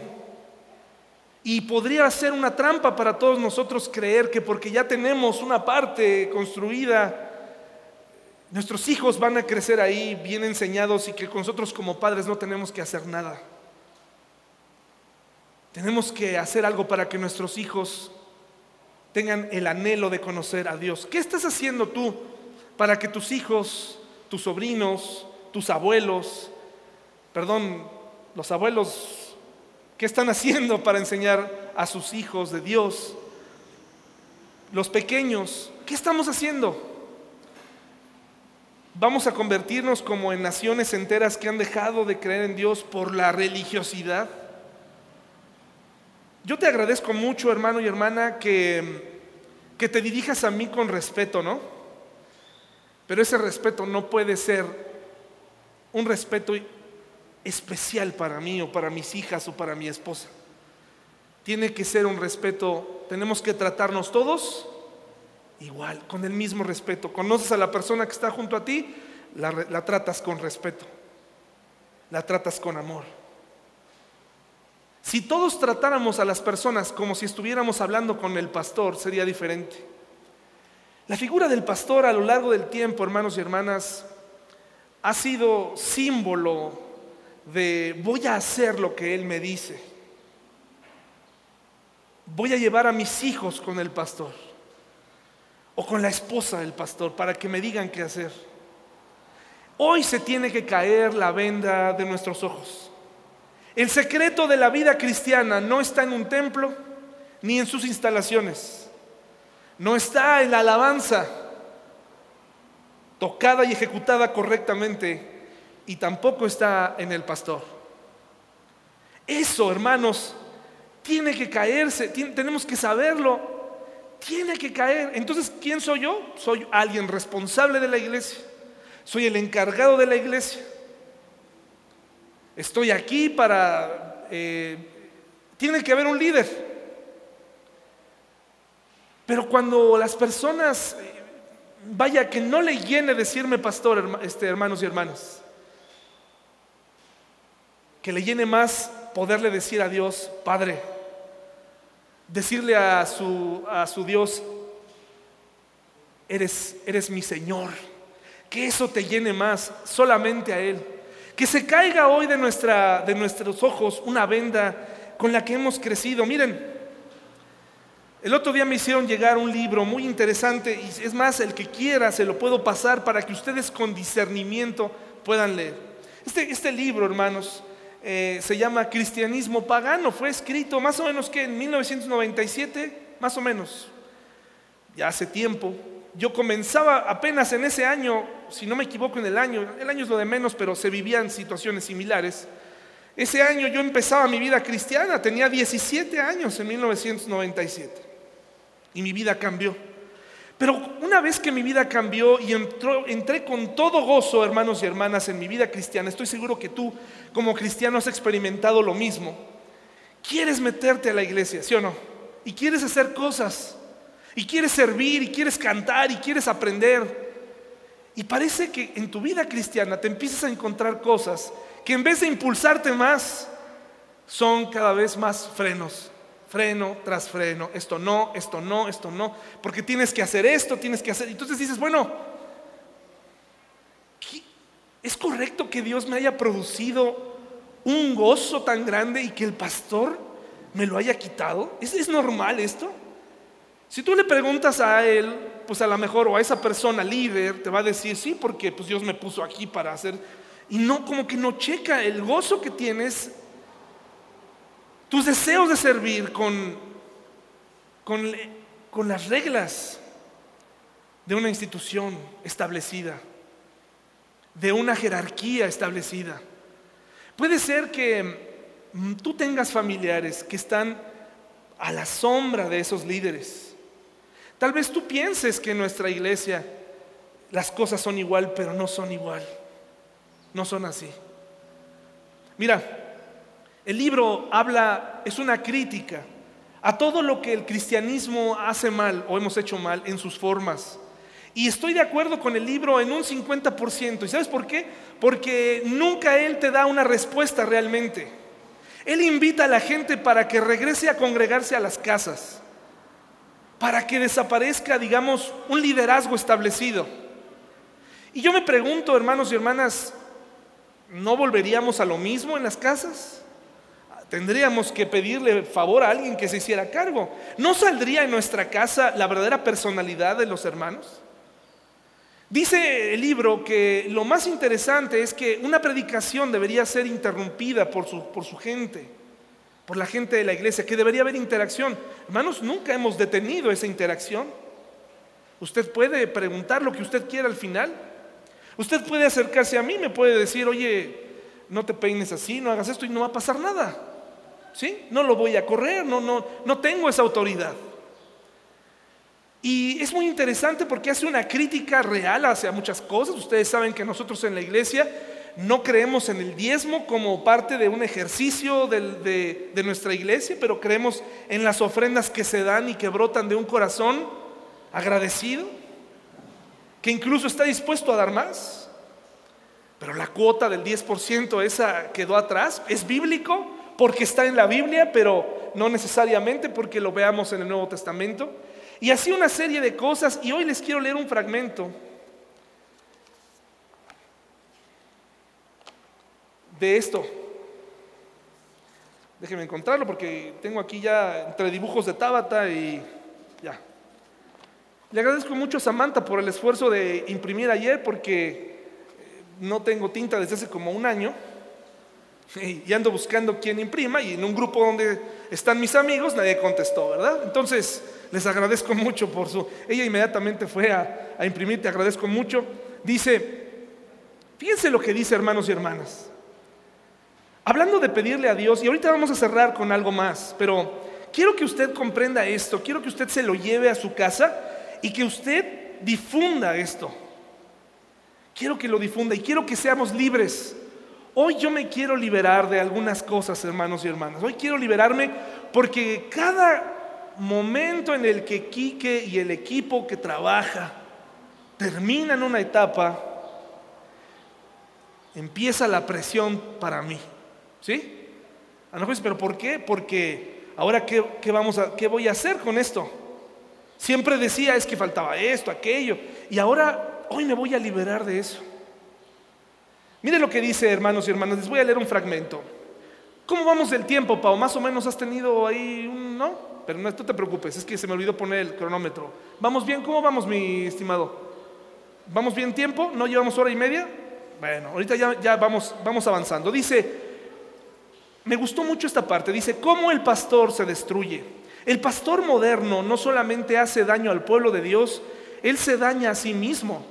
Y podría ser una trampa para todos nosotros creer que porque ya tenemos una parte construida, nuestros hijos van a crecer ahí bien enseñados y que nosotros como padres no tenemos que hacer nada. Tenemos que hacer algo para que nuestros hijos tengan el anhelo de conocer a Dios. ¿Qué estás haciendo tú para que tus hijos, tus sobrinos, tus abuelos, perdón, los abuelos ¿Qué están haciendo para enseñar a sus hijos de Dios? Los pequeños, ¿qué estamos haciendo? ¿Vamos a convertirnos como en naciones enteras que han dejado de creer en Dios por la religiosidad? Yo te agradezco mucho, hermano y hermana, que, que te dirijas a mí con respeto, ¿no? Pero ese respeto no puede ser un respeto especial para mí o para mis hijas o para mi esposa. Tiene que ser un respeto, tenemos que tratarnos todos igual, con el mismo respeto. Conoces a la persona que está junto a ti, la, la tratas con respeto, la tratas con amor. Si todos tratáramos a las personas como si estuviéramos hablando con el pastor, sería diferente. La figura del pastor a lo largo del tiempo, hermanos y hermanas, ha sido símbolo de voy a hacer lo que Él me dice. Voy a llevar a mis hijos con el pastor o con la esposa del pastor para que me digan qué hacer. Hoy se tiene que caer la venda de nuestros ojos. El secreto de la vida cristiana no está en un templo ni en sus instalaciones. No está en la alabanza tocada y ejecutada correctamente y tampoco está en el pastor. Eso, hermanos, tiene que caerse, tenemos que saberlo, tiene que caer. Entonces, ¿quién soy yo? Soy alguien responsable de la iglesia, soy el encargado de la iglesia. Estoy aquí para... Eh, tiene que haber un líder. Pero cuando las personas, eh, vaya que no le llene decirme pastor, este, hermanos y hermanas, que le llene más poderle decir a Dios, Padre, decirle a su, a su Dios, eres, eres mi Señor, que eso te llene más solamente a Él. Que se caiga hoy de, nuestros ojos una venda con la que hemos crecido. Miren, el otro día me hicieron llegar un libro muy interesante y es más, el que quiera se lo puedo pasar para que ustedes con discernimiento puedan leer. Este, este libro, hermanos, eh, se llama Cristianismo Pagano. Fue escrito más o menos que en 1997, más o menos, ya hace tiempo. Yo comenzaba apenas en ese año, si no me equivoco en el año, el año es lo de menos, pero se vivían situaciones similares. Ese año yo empezaba mi vida cristiana, tenía 17 años en 1997 y mi vida cambió. Pero una vez que mi vida cambió y entré con todo gozo, hermanos y hermanas, en mi vida cristiana, estoy seguro que tú como cristiano has experimentado lo mismo. Quieres meterte a la iglesia, ¿sí o no? Y quieres hacer cosas, y quieres servir, y quieres cantar, y quieres aprender. Y parece que en tu vida cristiana te empiezas a encontrar cosas que en vez de impulsarte más, son cada vez más frenos. Freno tras freno. Esto no, esto no, esto no. Porque tienes que hacer esto, tienes que hacer. Entonces dices, bueno, ¿es correcto que Dios me haya producido un gozo tan grande y que el pastor me lo haya quitado? ¿Es, es normal esto? Si tú le preguntas a él, pues a lo mejor, o a esa persona líder, te va a decir, sí, porque pues Dios me puso aquí para hacer, y no, como que no checa el gozo que tienes, tus deseos de servir con, con, con las reglas de una institución establecida, de una jerarquía establecida. Puede ser que mm, tú tengas familiares que están a la sombra de esos líderes Tal vez tú pienses que en nuestra iglesia las cosas son igual, pero no son igual. No son así. Mira, el libro habla, es una crítica a todo lo que el cristianismo hace mal o hemos hecho mal en sus formas. Y estoy de acuerdo con el libro en un 50%. ¿Y sabes por qué? Porque nunca él te da una respuesta realmente. Él invita a la gente para que regrese a congregarse a las casas para que desaparezca, digamos, un liderazgo establecido. Y yo me pregunto, hermanos y hermanas, ¿no volveríamos a lo mismo en las casas? Tendríamos que pedirle favor a alguien que se hiciera cargo. ¿No saldría en nuestra casa la verdadera personalidad de los hermanos? Dice el libro que lo más interesante es que una predicación debería ser interrumpida por su, por su gente por la gente de la iglesia, que debería haber interacción. Hermanos, nunca hemos detenido esa interacción. Usted puede preguntar lo que usted quiera al final. Usted puede acercarse a mí, me puede decir, oye, no te peines así, no hagas esto y no va a pasar nada. ¿Sí? No lo voy a correr, no, no, no tengo esa autoridad. Y es muy interesante porque hace una crítica real hacia muchas cosas. Ustedes saben que nosotros en la iglesia no creemos en el diezmo como parte de un ejercicio de, nuestra iglesia, pero creemos en las ofrendas que se dan y que brotan de un corazón agradecido, que incluso está dispuesto a dar más. Pero la cuota del 10% esa quedó atrás. Es bíblico porque está en la Biblia, pero no necesariamente porque lo veamos en el Nuevo Testamento. Y así una serie de cosas. Y hoy les quiero leer un fragmento de esto. Déjenme encontrarlo porque tengo aquí ya entre dibujos de Tábata y ya. Le agradezco mucho a Samantha por el esfuerzo de imprimir ayer porque eh, no tengo tinta desde hace como un año [LAUGHS] y ando buscando quién imprima y en un grupo donde están mis amigos nadie contestó, ¿verdad? Entonces les agradezco mucho por su... Ella inmediatamente fue a, a imprimir, te agradezco mucho. Dice, fíjense lo que dice hermanos y hermanas. Hablando de pedirle a Dios, y ahorita vamos a cerrar con algo más, pero quiero que usted comprenda esto, quiero que usted se lo lleve a su casa y que usted difunda esto. Quiero que lo difunda y quiero que seamos libres. Hoy yo me quiero liberar de algunas cosas, hermanos y hermanas. Hoy quiero liberarme porque cada momento en el que Quique y el equipo que trabaja terminan una etapa, empieza la presión para mí. ¿Sí? A lo mejor pero ¿por qué? Porque ahora ¿qué, vamos a, ¿qué voy a hacer con esto? Siempre decía, es que faltaba esto, aquello, y ahora hoy me voy a liberar de eso. Mire lo que dice, hermanos y hermanas, les voy a leer un fragmento. ¿Cómo vamos del tiempo, Pau? Más o menos has tenido ahí un, ¿no? Pero no, te preocupes, es que se me olvidó poner el cronómetro. ¿Vamos bien? ¿Cómo vamos, mi estimado? ¿Vamos bien tiempo? ¿No llevamos hora y media? Bueno, ahorita ya, ya vamos, vamos avanzando. Dice, me gustó mucho esta parte. Dice, ¿cómo el pastor se destruye? El pastor moderno no solamente hace daño al pueblo de Dios, él se daña a sí mismo.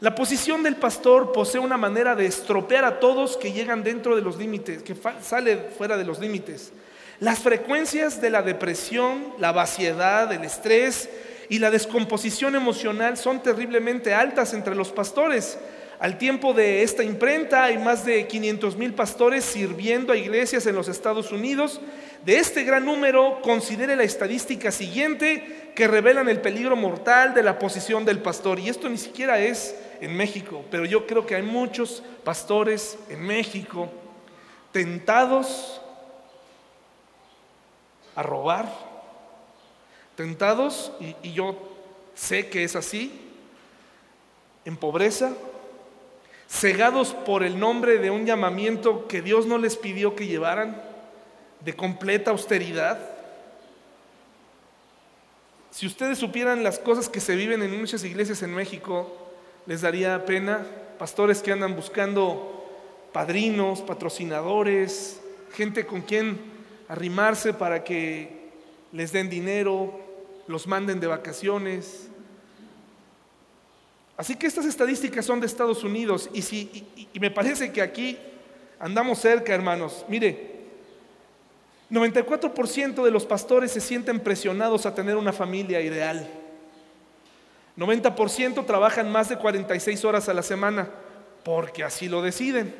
La posición del pastor posee una manera de estropear a todos que llegan dentro de los límites, que sale fuera de los límites. Las frecuencias de la depresión, la vaciedad, el estrés y la descomposición emocional son terriblemente altas entre los pastores. Al tiempo de esta imprenta hay más de 500 mil pastores sirviendo a iglesias en los Estados Unidos. De este gran número, considere la estadística siguiente que revelan el peligro mortal de la posición del pastor. Y esto ni siquiera es en México, pero yo creo que hay muchos pastores en México tentados a robar, tentados, y, y yo sé que es así, en pobreza, cegados por el nombre de un llamamiento que Dios no les pidió que llevaran, de completa austeridad. Si ustedes supieran las cosas que se viven en muchas iglesias en México, les daría pena. Pastores que andan buscando padrinos, patrocinadores, gente con quien arrimarse para que les den dinero, los manden de vacaciones. Así que estas estadísticas son de Estados Unidos y, si, y, me parece que aquí andamos cerca, hermanos. Mire, 94% de los pastores se sienten presionados a tener una familia ideal. 90% trabajan más de 46 horas a la semana porque así lo deciden.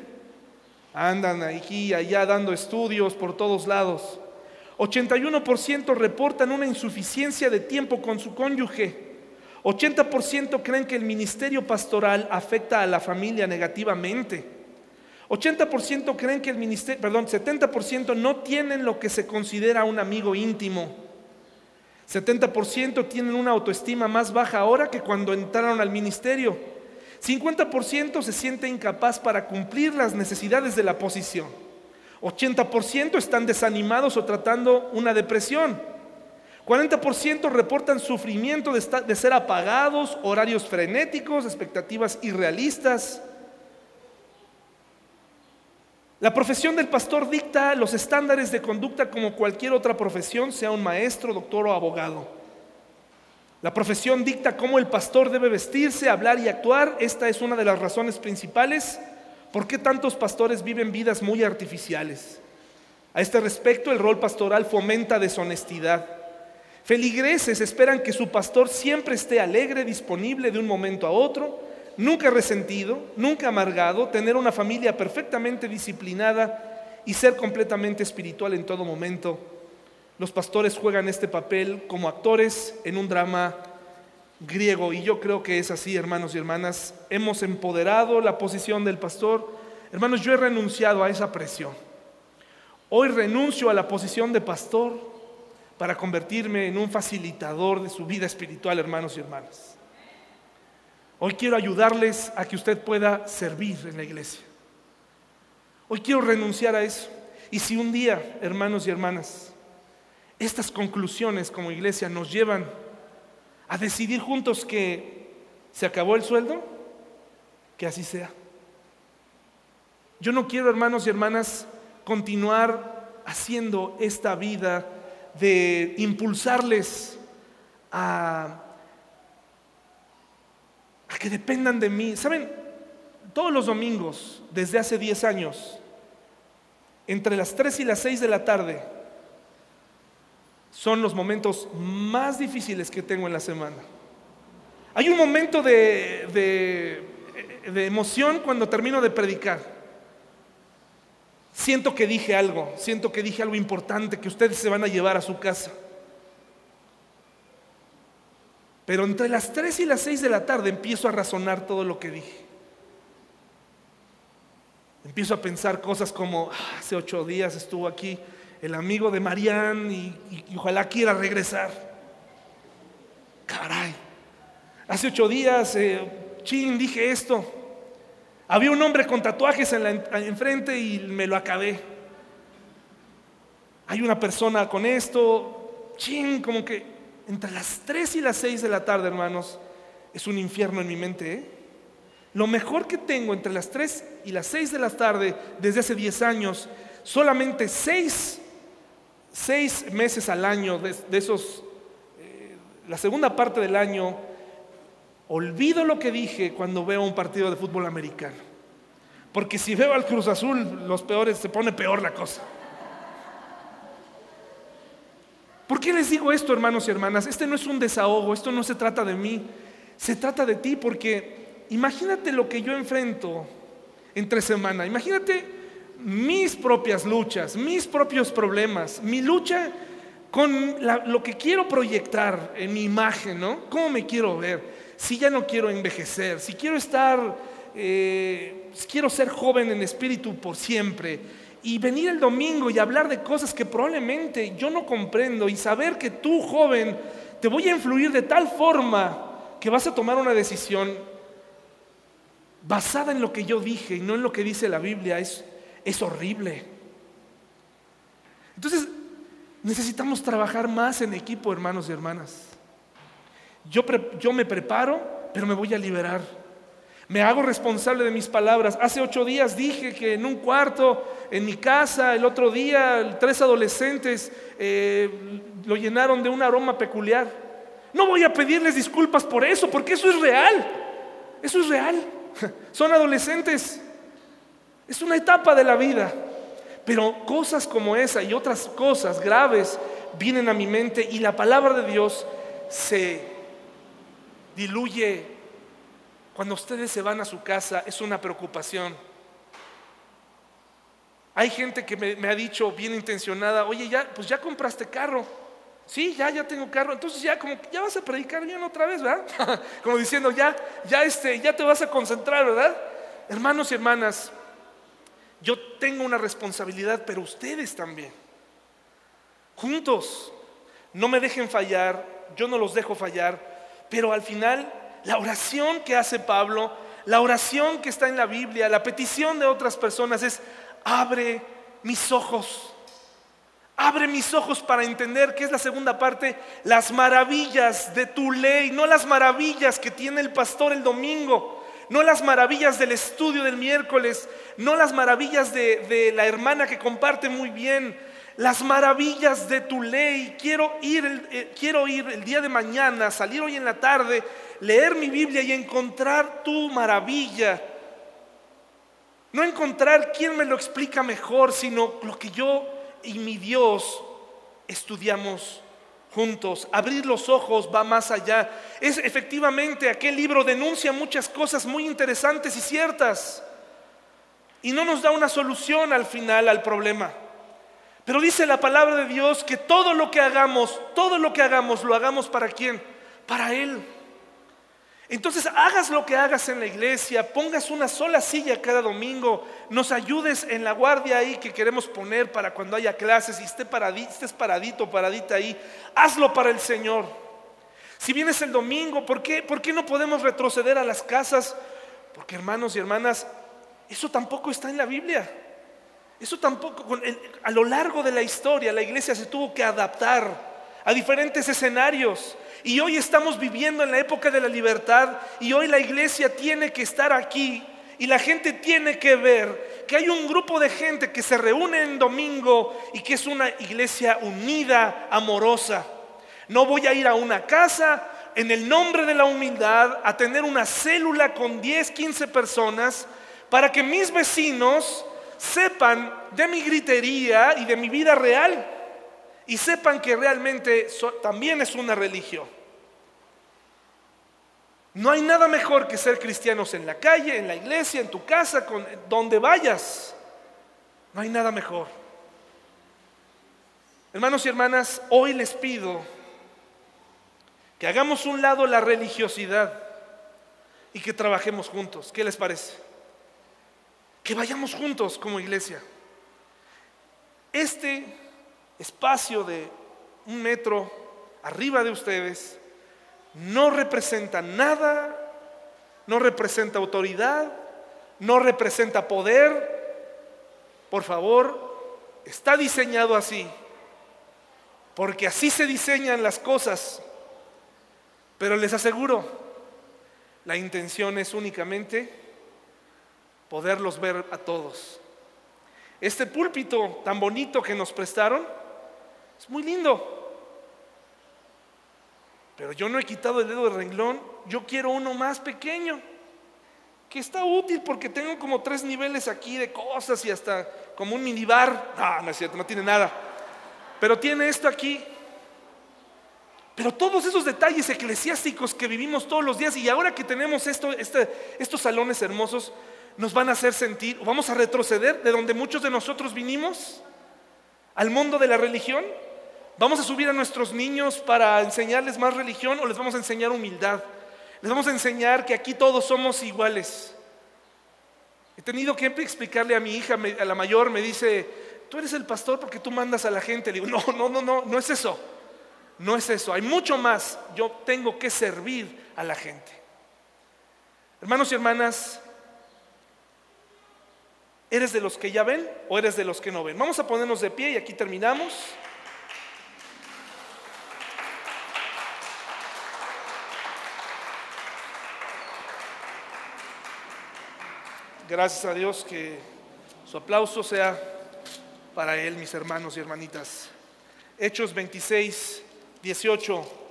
Andan aquí y allá dando estudios por todos lados. 81% reportan una insuficiencia de tiempo con su cónyuge. 80% creen que el ministerio pastoral afecta a la familia negativamente. 80% creen que el ministerio, perdón, 70% no tienen lo que se considera un amigo íntimo. 70% tienen una autoestima más baja ahora que cuando entraron al ministerio. 50% se siente incapaz para cumplir las necesidades de la posición. 80% están desanimados o tratando una depresión. 40% reportan sufrimiento de, de ser apagados, horarios frenéticos, expectativas irrealistas. La profesión del pastor dicta los estándares de conducta como cualquier otra profesión, sea un maestro, doctor o abogado. La profesión dicta cómo el pastor debe vestirse, hablar y actuar. Esta es una de las razones principales por qué tantos pastores viven vidas muy artificiales. A este respecto, el rol pastoral fomenta deshonestidad. Feligreses esperan que su pastor siempre esté alegre, disponible de un momento a otro, nunca resentido, nunca amargado, tener una familia perfectamente disciplinada y ser completamente espiritual en todo momento. Los pastores juegan este papel como actores en un drama griego y yo creo que es así, hermanos y hermanas. Hemos empoderado la posición del pastor. Hermanos, yo he renunciado a esa presión. Hoy renuncio a la posición de pastor para convertirme en un facilitador de su vida espiritual, hermanos y hermanas. Hoy quiero ayudarles a que usted pueda servir en la iglesia. Hoy quiero renunciar a eso. Y si un día, hermanos y hermanas, estas conclusiones como iglesia nos llevan a decidir juntos que se acabó el sueldo, que así sea. Yo no quiero, hermanos y hermanas, continuar haciendo esta vida de impulsarles a que dependan de mí. ¿Saben? Todos los domingos, desde hace 10 años, entre las 3 y las 6 de la tarde, son los momentos más difíciles que tengo en la semana. Hay un momento de, de emoción cuando termino de predicar. Siento que dije algo, siento que dije algo importante que ustedes se van a llevar a su casa. Pero entre las 3 y las 6 de la tarde empiezo a razonar todo lo que dije. Empiezo a pensar cosas como, ah, hace ocho días estuvo aquí el amigo de Marían y, ojalá quiera regresar. Caray, hace ocho días, eh, chin, dije esto. Había un hombre con tatuajes en la enfrente y me lo acabé. Hay una persona con esto, chin, como que entre las 3 y las 6 de la tarde, hermanos, es un infierno en mi mente. ¿eh? Lo mejor que tengo entre las 3 y las 6 de la tarde desde hace 10 años, solamente 6, meses al año de, esos, eh, la segunda parte del año, olvido lo que dije cuando veo un partido de fútbol americano. Porque si veo al Cruz Azul, los peores, se pone peor la cosa. ¿Por qué les digo esto, hermanos y hermanas? Este no es un desahogo, esto no se trata de mí, se trata de ti, porque imagínate lo que yo enfrento entre semana, imagínate mis propias luchas, mis propios problemas, mi lucha con lo que quiero proyectar en mi imagen, ¿no? ¿Cómo me quiero ver? Si ya no quiero envejecer, si quiero estar, eh, quiero ser joven en espíritu por siempre, y venir el domingo y hablar de cosas que probablemente yo no comprendo y saber que tú, joven, te voy a influir de tal forma que vas a tomar una decisión basada en lo que yo dije y no en lo que dice la Biblia, es, es horrible. Entonces, necesitamos trabajar más en equipo, hermanos y hermanas. Yo, yo me preparo, pero me voy a liberar. Me hago responsable de mis palabras. Hace ocho días dije que en un cuarto, en mi casa, el otro día, tres adolescentes eh, lo llenaron de un aroma peculiar. No voy a pedirles disculpas por eso, porque eso es real. Eso es real. [LAUGHS] Son adolescentes. Es una etapa de la vida. Pero cosas como esa y otras cosas graves vienen a mi mente y la palabra de Dios se diluye cuando ustedes se van a su casa es una preocupación. Hay gente que me, ha dicho bien intencionada, oye, ya, pues ya compraste carro. Sí, ya, ya tengo carro. Entonces ya como ya vas a predicar bien otra vez, ¿verdad? [LAUGHS] como diciendo, ya, ya este, ya te vas a concentrar, ¿verdad? Hermanos y hermanas, yo tengo una responsabilidad, pero ustedes también. Juntos, no me dejen fallar, yo no los dejo fallar, pero al final la oración que hace Pablo, la oración que está en la Biblia, la petición de otras personas es, abre mis ojos. Abre mis ojos para entender que es la segunda parte, las maravillas de tu ley, no las maravillas que tiene el pastor el domingo, no las maravillas del estudio del miércoles, no las maravillas de, la hermana que comparte muy bien, las maravillas de tu ley. Quiero ir, eh, quiero ir el día de mañana, salir hoy en la tarde leer mi Biblia y encontrar tu maravilla. No encontrar quién me lo explica mejor, sino lo que yo y mi Dios estudiamos juntos. Abrir los ojos va más allá. Es efectivamente aquel libro denuncia muchas cosas muy interesantes y ciertas y no nos da una solución al final al problema. Pero dice la palabra de Dios que todo lo que hagamos, todo lo que hagamos, lo hagamos para quién? Para Él. Entonces hagas lo que hagas en la iglesia, pongas una sola silla cada domingo, nos ayudes en la guardia ahí que queremos poner para cuando haya clases y estés paradito, estés paradito, paradita ahí, hazlo para el Señor. Si vienes el domingo, ¿por qué, ¿por qué no podemos retroceder a las casas? Porque hermanos y hermanas, eso tampoco está en la Biblia. Eso tampoco, a lo largo de la historia la iglesia se tuvo que adaptar a diferentes escenarios. Y hoy estamos viviendo en la época de la libertad y hoy la iglesia tiene que estar aquí y la gente tiene que ver que hay un grupo de gente que se reúne en domingo y que es una iglesia unida, amorosa. No voy a ir a una casa en el nombre de la humildad a tener una célula con 10, 15 personas para que mis vecinos sepan de mi gritería y de mi vida real y sepan que realmente también es una religión. No hay nada mejor que ser cristianos en la calle, en la iglesia, en tu casa, con, donde vayas. No hay nada mejor. Hermanos y hermanas, hoy les pido que hagamos un lado la religiosidad y que trabajemos juntos. ¿Qué les parece? Que vayamos juntos como iglesia. Este espacio de un metro arriba de ustedes no representa nada, no representa autoridad, no representa poder. Por favor, está diseñado así, porque así se diseñan las cosas. Pero les aseguro, la intención es únicamente poderlos ver a todos. Este púlpito tan bonito que nos prestaron es muy lindo. Pero yo no he quitado el dedo de renglón, yo quiero uno más pequeño, que está útil porque tengo como tres niveles aquí de cosas y hasta como un minibar. No, no es cierto, no tiene nada. Pero tiene esto aquí. Pero todos esos detalles eclesiásticos que vivimos todos los días y ahora que tenemos esto, este, estos salones hermosos, nos van a hacer sentir, o vamos a retroceder de donde muchos de nosotros vinimos, al mundo de la religión. ¿Vamos a subir a nuestros niños para enseñarles más religión o les vamos a enseñar humildad? Les vamos a enseñar que aquí todos somos iguales. He tenido que explicarle a mi hija, a la mayor, me dice, tú eres el pastor porque tú mandas a la gente. Le digo, no, no, no, no, no es eso. No es eso. Hay mucho más. Yo tengo que servir a la gente. Hermanos y hermanas, ¿eres de los que ya ven o eres de los que no ven? Vamos a ponernos de pie y aquí terminamos. Gracias a Dios que su aplauso sea para Él, mis hermanos y hermanitas. Hechos 26, 18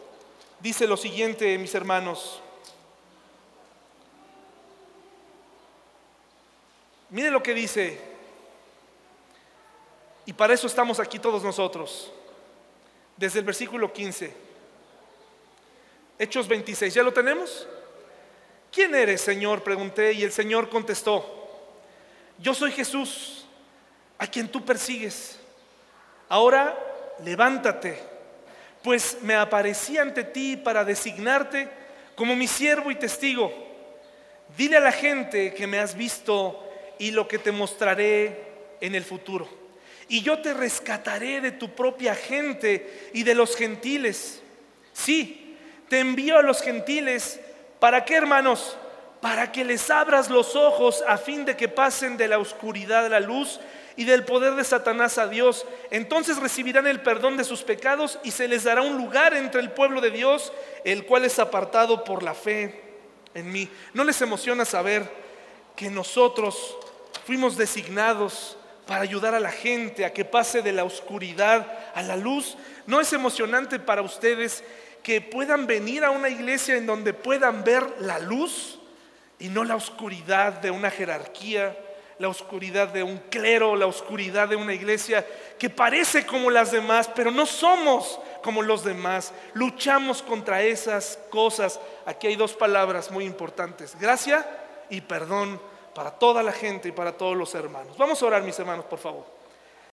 dice lo siguiente, mis hermanos. Mire lo que dice. Y para eso estamos aquí todos nosotros. Desde el versículo 15. Hechos 26. ¿Ya lo tenemos? ¿Quién eres, Señor? Pregunté y el Señor contestó, yo soy Jesús, a quien tú persigues. Ahora levántate, pues me aparecí ante ti para designarte como mi siervo y testigo. Dile a la gente que me has visto y lo que te mostraré en el futuro. Y yo te rescataré de tu propia gente y de los gentiles. Sí, te envío a los gentiles ¿Para qué, hermanos? Para que les abras los ojos a fin de que pasen de la oscuridad a la luz y del poder de Satanás a Dios. Entonces recibirán el perdón de sus pecados y se les dará un lugar entre el pueblo de Dios, el cual es apartado por la fe en mí. ¿No les emociona saber que nosotros fuimos designados para ayudar a la gente a que pase de la oscuridad a la luz? ¿No es emocionante para ustedes que puedan venir a una iglesia en donde puedan ver la luz y no la oscuridad de una jerarquía, la oscuridad de un clero, la oscuridad de una iglesia que parece como las demás, pero no somos como los demás. Luchamos contra esas cosas. Aquí hay dos palabras muy importantes, gracia y perdón para toda la gente y para todos los hermanos. Vamos a orar, mis hermanos, por favor.